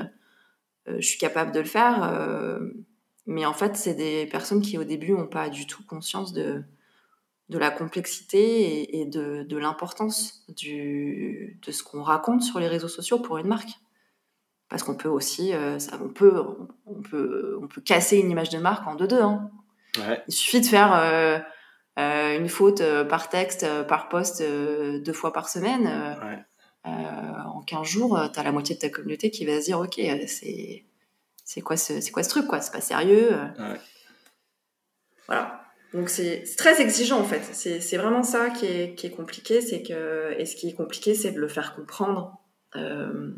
je suis capable de le faire mais en fait c'est des personnes qui au début n'ont pas du tout conscience de de la complexité et, de, de l'importance de ce qu'on raconte sur les réseaux sociaux pour une marque. Parce qu'on peut aussi ça, on peut on peut on peut casser une image de marque en deux deux Il suffit de faire euh, une faute par texte, par poste, deux fois par semaine. en 15 jours, tu as la moitié de ta communauté qui va se dire Ok, c'est c'est quoi ce c'est quoi ce truc quoi? C'est pas sérieux voilà. Donc c'est très exigeant en fait. C'est vraiment ça qui est, qui est compliqué c'est que et ce qui est compliqué c'est de le faire comprendre euh,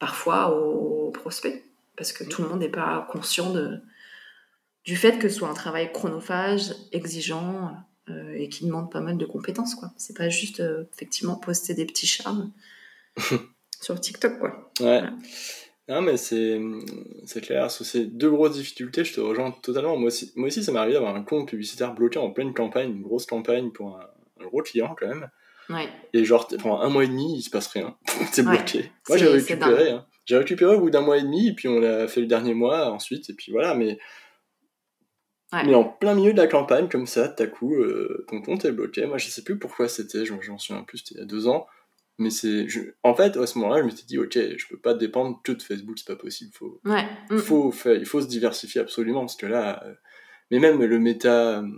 parfois aux prospects parce que tout le monde n'est pas conscient de du fait que ce soit un travail chronophage exigeant euh, et qui demande pas mal de compétences quoi c'est pas juste euh, effectivement poster des petits charmes sur TikTok quoi ouais non, mais c'est, c'est clair. C'est deux grosses difficultés, je te rejoins totalement. Moi aussi, moi aussi ça m'est arrivé d'avoir un compte publicitaire bloqué en pleine campagne, une grosse campagne pour un, gros client quand même. Ouais. Et genre, pendant un mois et demi, il se passe rien. c'est bloqué. Moi, j'ai récupéré. Hein. J'ai récupéré au bout d'un mois et demi, et puis on l'a fait le dernier mois ensuite, et puis voilà. Mais, mais en plein milieu de la campagne, comme ça, tout à coup, euh, ton compte est bloqué. Moi, je sais plus pourquoi c'était, j'en souviens plus, c'était il y a deux ans. Mais c'est. En fait, à ce moment-là, je me suis dit, ok, je peux pas dépendre que de Facebook, c'est pas possible. Faut... Ouais. Mm. Faut, il faut se diversifier absolument, parce que là. Euh, mais même le méta, euh,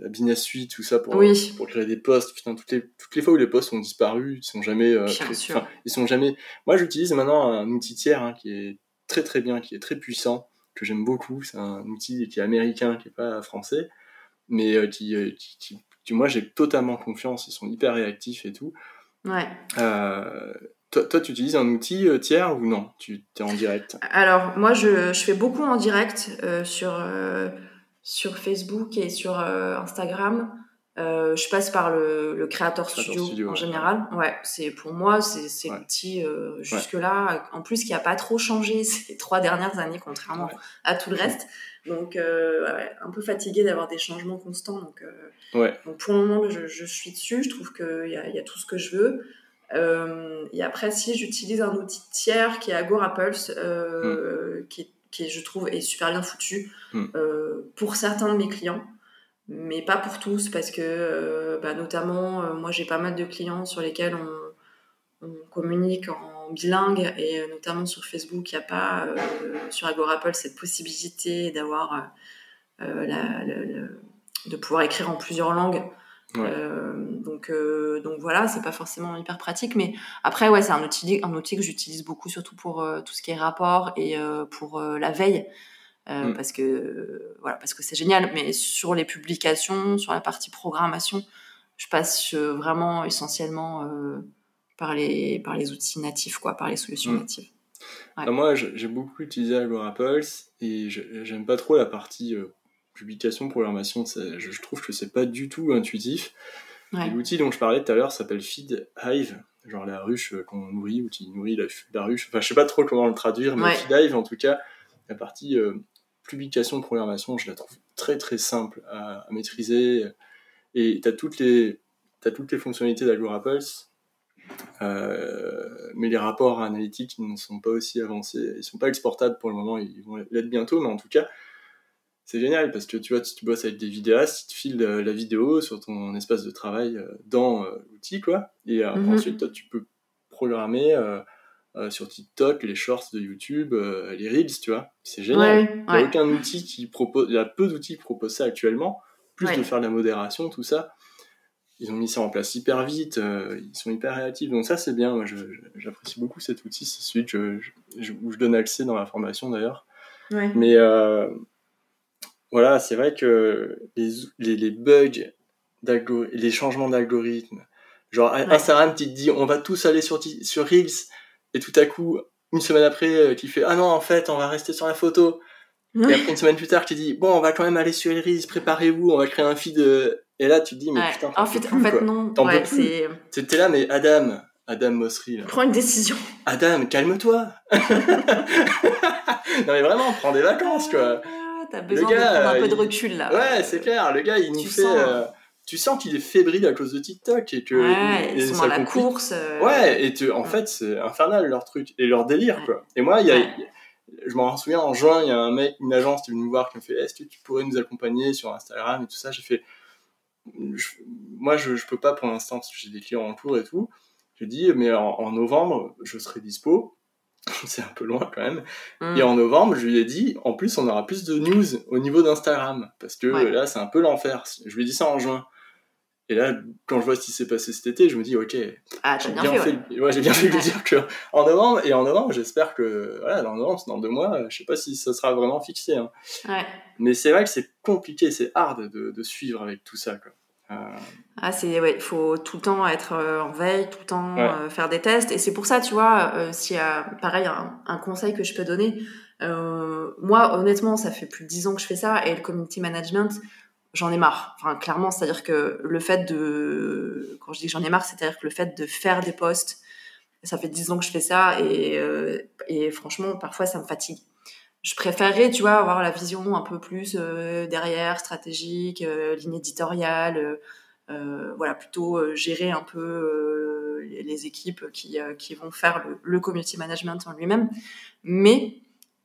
la business suite, tout ça, pour, pour créer des posts, putain, toutes les, toutes les fois où les posts ont disparu, ils sont jamais. Euh, ils sont jamais. Moi, j'utilise maintenant un outil tiers hein, qui est très très bien, qui est très puissant, que j'aime beaucoup. C'est un outil qui est américain, qui est pas français, mais qui, qui, qui, moi, j'ai totalement confiance. Ils sont hyper réactifs et tout. Ouais. Euh, toi, toi, tu utilises un outil euh, tiers ou non? Tu es en direct? Alors, moi, je, je, fais beaucoup en direct euh, sur, sur Facebook et sur Instagram. Je passe par le, le Creator Studio, en général. Ouais, c'est pour moi, c'est l'outil jusque-là, en plus qui n'a pas trop changé ces trois dernières années, contrairement à tout le reste. Donc, un peu fatigué d'avoir des changements constants. Donc, Ouais. Donc pour le moment, je, je suis dessus. Je trouve qu'il y, y, a tout ce que je veux. Euh, et après, si j'utilise un outil tiers qui est Agorapulse, euh, mm. qui, qui, je trouve, est super bien foutu mm. euh, pour certains de mes clients, mais pas pour tous, parce que euh, bah, notamment, euh, moi j'ai pas mal de clients sur lesquels on, on communique en bilingue, et euh, notamment sur Facebook, il n'y a pas sur Agorapulse cette possibilité d'avoir de pouvoir écrire en plusieurs langues. Donc, donc voilà, c'est pas forcément hyper pratique, mais après ouais, c'est un outil, un outil que j'utilise beaucoup, surtout pour tout ce qui est rapport et pour la veille, mm. parce que voilà, parce que c'est génial. Mais sur les publications, sur la partie programmation, je passe vraiment essentiellement par les par les outils natifs, quoi, par les solutions mm. natives. moi, j'ai beaucoup utilisé Agorapulse et j'aime pas trop la partie publication, programmation, je, trouve que c'est pas du tout intuitif. L'outil dont je parlais tout à l'heure s'appelle Feed Hive, genre la ruche qu'on nourrit, ou qui nourrit la, ruche. Enfin, je sais pas trop comment le traduire, mais Feed Hive, en tout cas, la partie euh, publication, programmation, je la trouve très très simple à, maîtriser. Et tu as toutes les, as toutes les fonctionnalités d'Agorapulse, euh, mais les rapports analytiques ne sont pas aussi avancés. Ils sont pas exportables pour le moment, ils vont l'être bientôt, mais en tout cas, c'est génial parce que tu vois, si tu bosses avec des vidéastes, ils te filent la vidéo sur ton espace de travail euh, dans euh, l'outil, quoi. Et euh, mhm. ensuite, toi, tu peux programmer sur TikTok les shorts de YouTube, les Reels, tu vois. C'est génial. il n'y a aucun outil qui propose, il y a peu d'outils qui proposent ça actuellement, plus de faire de la modération, tout ça. Ils ont mis ça en place hyper vite, ils sont hyper réactifs, donc ça c'est bien. Moi, j'apprécie beaucoup cet outil, c'est celui que je, où je donne accès dans la formation d'ailleurs. Mais voilà, c'est vrai que les, les, les bugs, les changements d'algorithme, genre Instagram qui te dit on va tous aller sur, sur Reels, et tout à coup, une semaine après, euh, qui fait ah non, en fait, on va rester sur la photo. Et après, une semaine plus tard, qui dit bon, on va quand même aller sur Reels, préparez-vous, on va créer un feed. Euh, et là, tu te dis mais putain, en fait, en fait non. Ouais, T'es là, mais Adam, Adam Mosseri. Prends une décision. Adam, calme-toi. non mais vraiment, prends des vacances quoi t'as besoin de prendre un peu de recul là. Ouais, c'est clair. Le gars, il nous fait. Euh, tu sens qu'il est fébrile à cause de TikTok et que ouais, ils sont dans la course. Euh, ouais, et en fait, c'est infernal leur truc et leur délire quoi. Et moi, il y a, je m'en souviens en juin, il y a un mec, une agence qui est venue me voir qui me fait Est-ce que tu pourrais nous accompagner sur Instagram et tout ça? J'ai fait Moi, je, je peux pas pour l'instant parce que j'ai des clients en cours et tout. J'ai dit Mais en novembre, je serai dispo. c'est un peu loin quand même. Mm. Et en novembre, je lui ai dit, en plus, on aura plus de news au niveau d'Instagram. Parce que là, c'est un peu l'enfer. Je lui ai dit ça en juin. Et là, quand je vois ce qui s'est passé cet été, je me dis, ok, ah, j'ai bien, fait, j'ai bien fait de dire que en novembre, et en novembre, j'espère que, voilà, dans novembre, dans deux mois, je sais pas si ça sera vraiment fixé. Hein. Ouais. Mais c'est vrai que c'est compliqué, c'est hard de, de, suivre avec tout ça. Quoi. Euh... Ah, c'est, ouais, il faut tout le temps être euh, en veille, tout le temps euh, faire des tests. Et c'est pour ça, tu vois, euh, s'il y a, pareil, un, un, conseil que je peux donner, moi, honnêtement, ça fait plus de dix ans que je fais ça, et le community management, j'en ai marre. Enfin, clairement, c'est-à-dire que le fait de, quand je dis j'en ai marre, c'est-à-dire que le fait de faire des posts, ça fait dix ans que je fais ça et, euh, et franchement, parfois, ça me fatigue. Je préférerais, tu vois, avoir la vision un peu plus euh, derrière, stratégique, euh, ligne éditoriale, voilà, plutôt gérer un peu les équipes qui, qui vont faire le community management en lui-même. Mais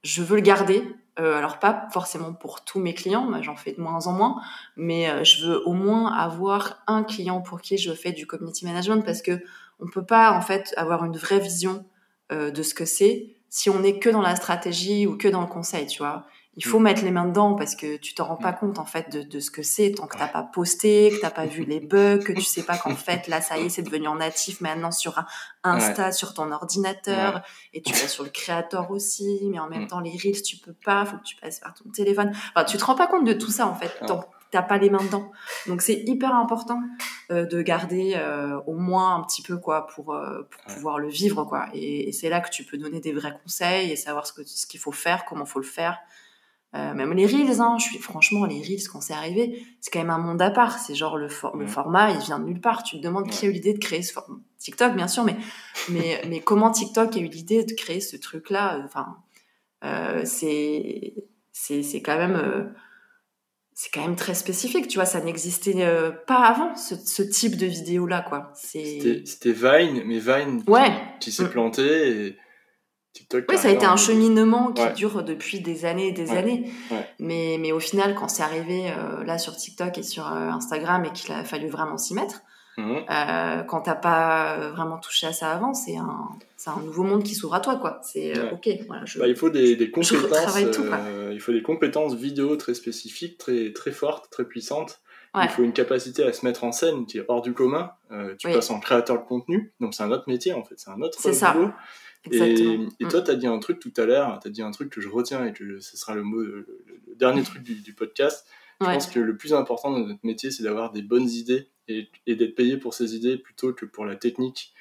je veux le garder euh, alors pas forcément pour tous mes clients, j'en fais de moins en moins, mais euh, je veux au moins avoir un client pour qui je fais du community management parce que on peut pas en fait avoir une vraie vision euh, de ce que c'est si on n'est que dans la stratégie ou que dans le conseil, tu vois il faut mm. mettre les mains dedans parce que tu t'en rends pas mm. compte en fait de, de ce que c'est tant que t'as pas posté, que t'as pas vu les bugs, que tu sais pas qu'en fait là ça y est c'est devenu en natif maintenant sur Insta, sur ton ordinateur et tu vas sur le créateur aussi, mais en même mm. temps les reels tu peux pas, faut que tu passes par ton téléphone. Enfin, tu te rends pas compte de tout ça en fait tant que t'as pas les mains dedans. Donc c'est hyper important euh, de garder euh, au moins un petit peu quoi pour, euh, pour pouvoir le vivre quoi. Et, et c'est là que tu peux donner des vrais conseils et savoir ce que ce qu'il faut faire, comment faut le faire. Euh, même les reels, hein, je suis franchement les reels quand c'est arrivé, c'est quand même un monde à part. C'est genre le, le format, il vient de nulle part. Tu te demandes qui a eu l'idée de créer ce format. TikTok, bien sûr, mais mais mais comment TikTok a eu l'idée de créer ce truc-là euh, Enfin, euh, c'est c'est c'est quand même euh, c'est quand même très spécifique. Tu vois, ça n'existait euh, pas avant ce, ce, type de vidéo là, quoi. C'était Vine, mais Vine ouais. qui, s'est mm. planté et oui, ça a été un cheminement qui dure depuis des années et des années. Mais, mais au final, quand c'est arrivé euh, là sur TikTok et sur euh, Instagram et qu'il a fallu vraiment s'y mettre, mmh. euh, quand t'as pas vraiment touché à ça avant, c'est un, un nouveau monde qui s'ouvre à toi, quoi. C'est ok. Voilà, je, bah, il faut des, des compétences. Tout, il faut des compétences vidéo très spécifiques, très très fortes, très puissantes. Il faut une capacité à se mettre en scène qui est hors du commun. tu passes en créateur de contenu, donc c'est un autre métier en fait, c'est un autre boulot. Ça. Et, et, toi, mm. tu as dit un truc tout à l'heure, tu as dit un truc que je retiens et que ce sera le, mot, le, dernier truc du, podcast. Je pense que le plus important dans notre métier, c'est d'avoir des bonnes idées et, et d'être payé pour ces idées plutôt que pour la technique.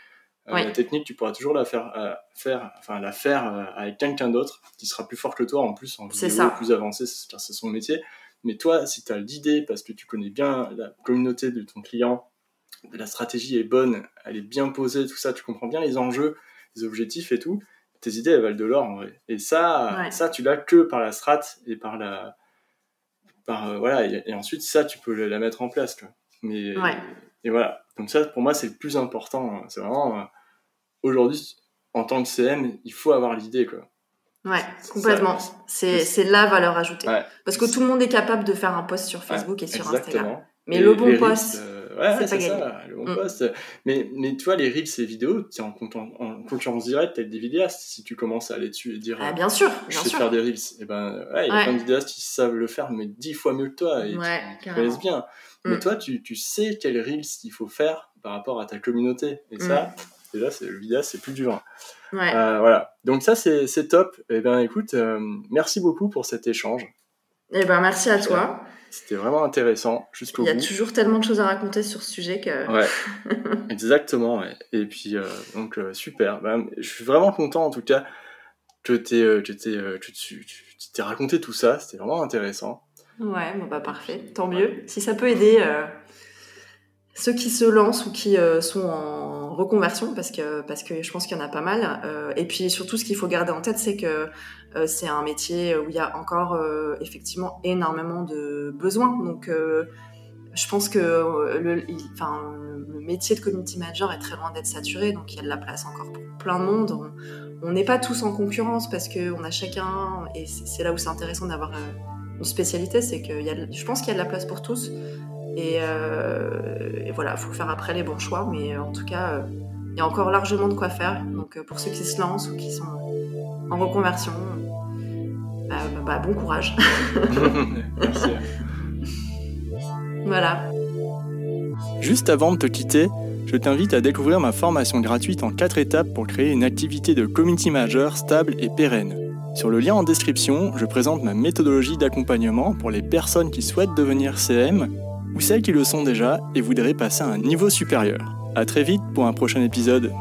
Euh, la technique, tu pourras toujours la faire, euh, faire, enfin, la faire euh, avec quelqu'un d'autre qui sera plus fort que toi en plus, en vidéo, plus avancé, car c'est son métier. Mais toi, si tu as l'idée, parce que tu connais bien la communauté de ton client, la stratégie est bonne, elle est bien posée, tout ça, tu comprends bien les enjeux, objectifs et tout, tes idées elles valent de l'or en vrai. Et ça, ça tu l'as que par la strat et par la, par euh, voilà. Et, ensuite ça tu peux la, mettre en place quoi. Mais et, voilà. Donc ça pour moi c'est le plus important. Hein. C'est vraiment euh, aujourd'hui en tant que CM il faut avoir l'idée quoi. Ouais, complètement. C'est la valeur ajoutée. Parce que tout le monde est capable de faire un post sur Facebook et sur Instagram. Mais le bon post, euh, ouais, c'est ça, le bon mm. post. Mais, mais tu vois, les reels, ces vidéos, tu es en, en, concurrence directe avec des vidéastes. Si tu commences à aller dessus et dire, ah, bien sûr, je sais faire des reels, et eh ben, ouais, il y a plein de vidéastes qui savent le faire, mais dix fois mieux que toi et qui connaissent bien. Mais mm. toi, tu, tu sais quels reels il faut faire par rapport à ta communauté. Et ça, mm. déjà, le vidéaste, c'est plus dur. Ouais. Euh, voilà. Donc ça, c'est top. Et eh ben, écoute, euh, merci beaucoup pour cet échange. Et eh ben, merci à toi. C'était vraiment intéressant jusqu'au bout. Il y a toujours tellement de choses à raconter sur ce sujet que. Ouais, exactement. Et puis, euh, donc, euh, super. Ben, je suis vraiment content en tout cas que tu euh, t'es raconté tout ça. C'était vraiment intéressant. Ouais, bon, bah parfait. Tant mieux. Si ça peut aider ceux qui se lancent ou qui sont en reconversion, parce que, parce que je pense qu'il y en a pas mal. et puis surtout, ce qu'il faut garder en tête, c'est que euh, c'est un métier où il y a encore euh, effectivement énormément de besoins. Donc, euh, je pense que le, métier de community manager est très loin d'être saturé, donc il y a de la place encore pour plein de monde. On n'est pas tous en concurrence parce qu'on a chacun, et c'est là où c'est intéressant d'avoir une spécialité, c'est que je pense qu'il y a de la place pour tous. Euh, et, voilà, il faut faire après les bons choix, mais euh, en tout cas, euh, il y a encore largement de quoi faire. Donc pour ceux qui se lancent ou qui sont en reconversion, bah, bah, bah, bon courage. Merci. Voilà. Juste avant de te quitter, je t'invite à découvrir ma formation gratuite en 4 étapes pour créer une activité de community manager stable et pérenne. Sur le lien en description, je présente ma méthodologie d'accompagnement pour les personnes qui souhaitent devenir CM ou celles qui le sont déjà et voudraient passer à un niveau supérieur. A très vite pour un prochain épisode.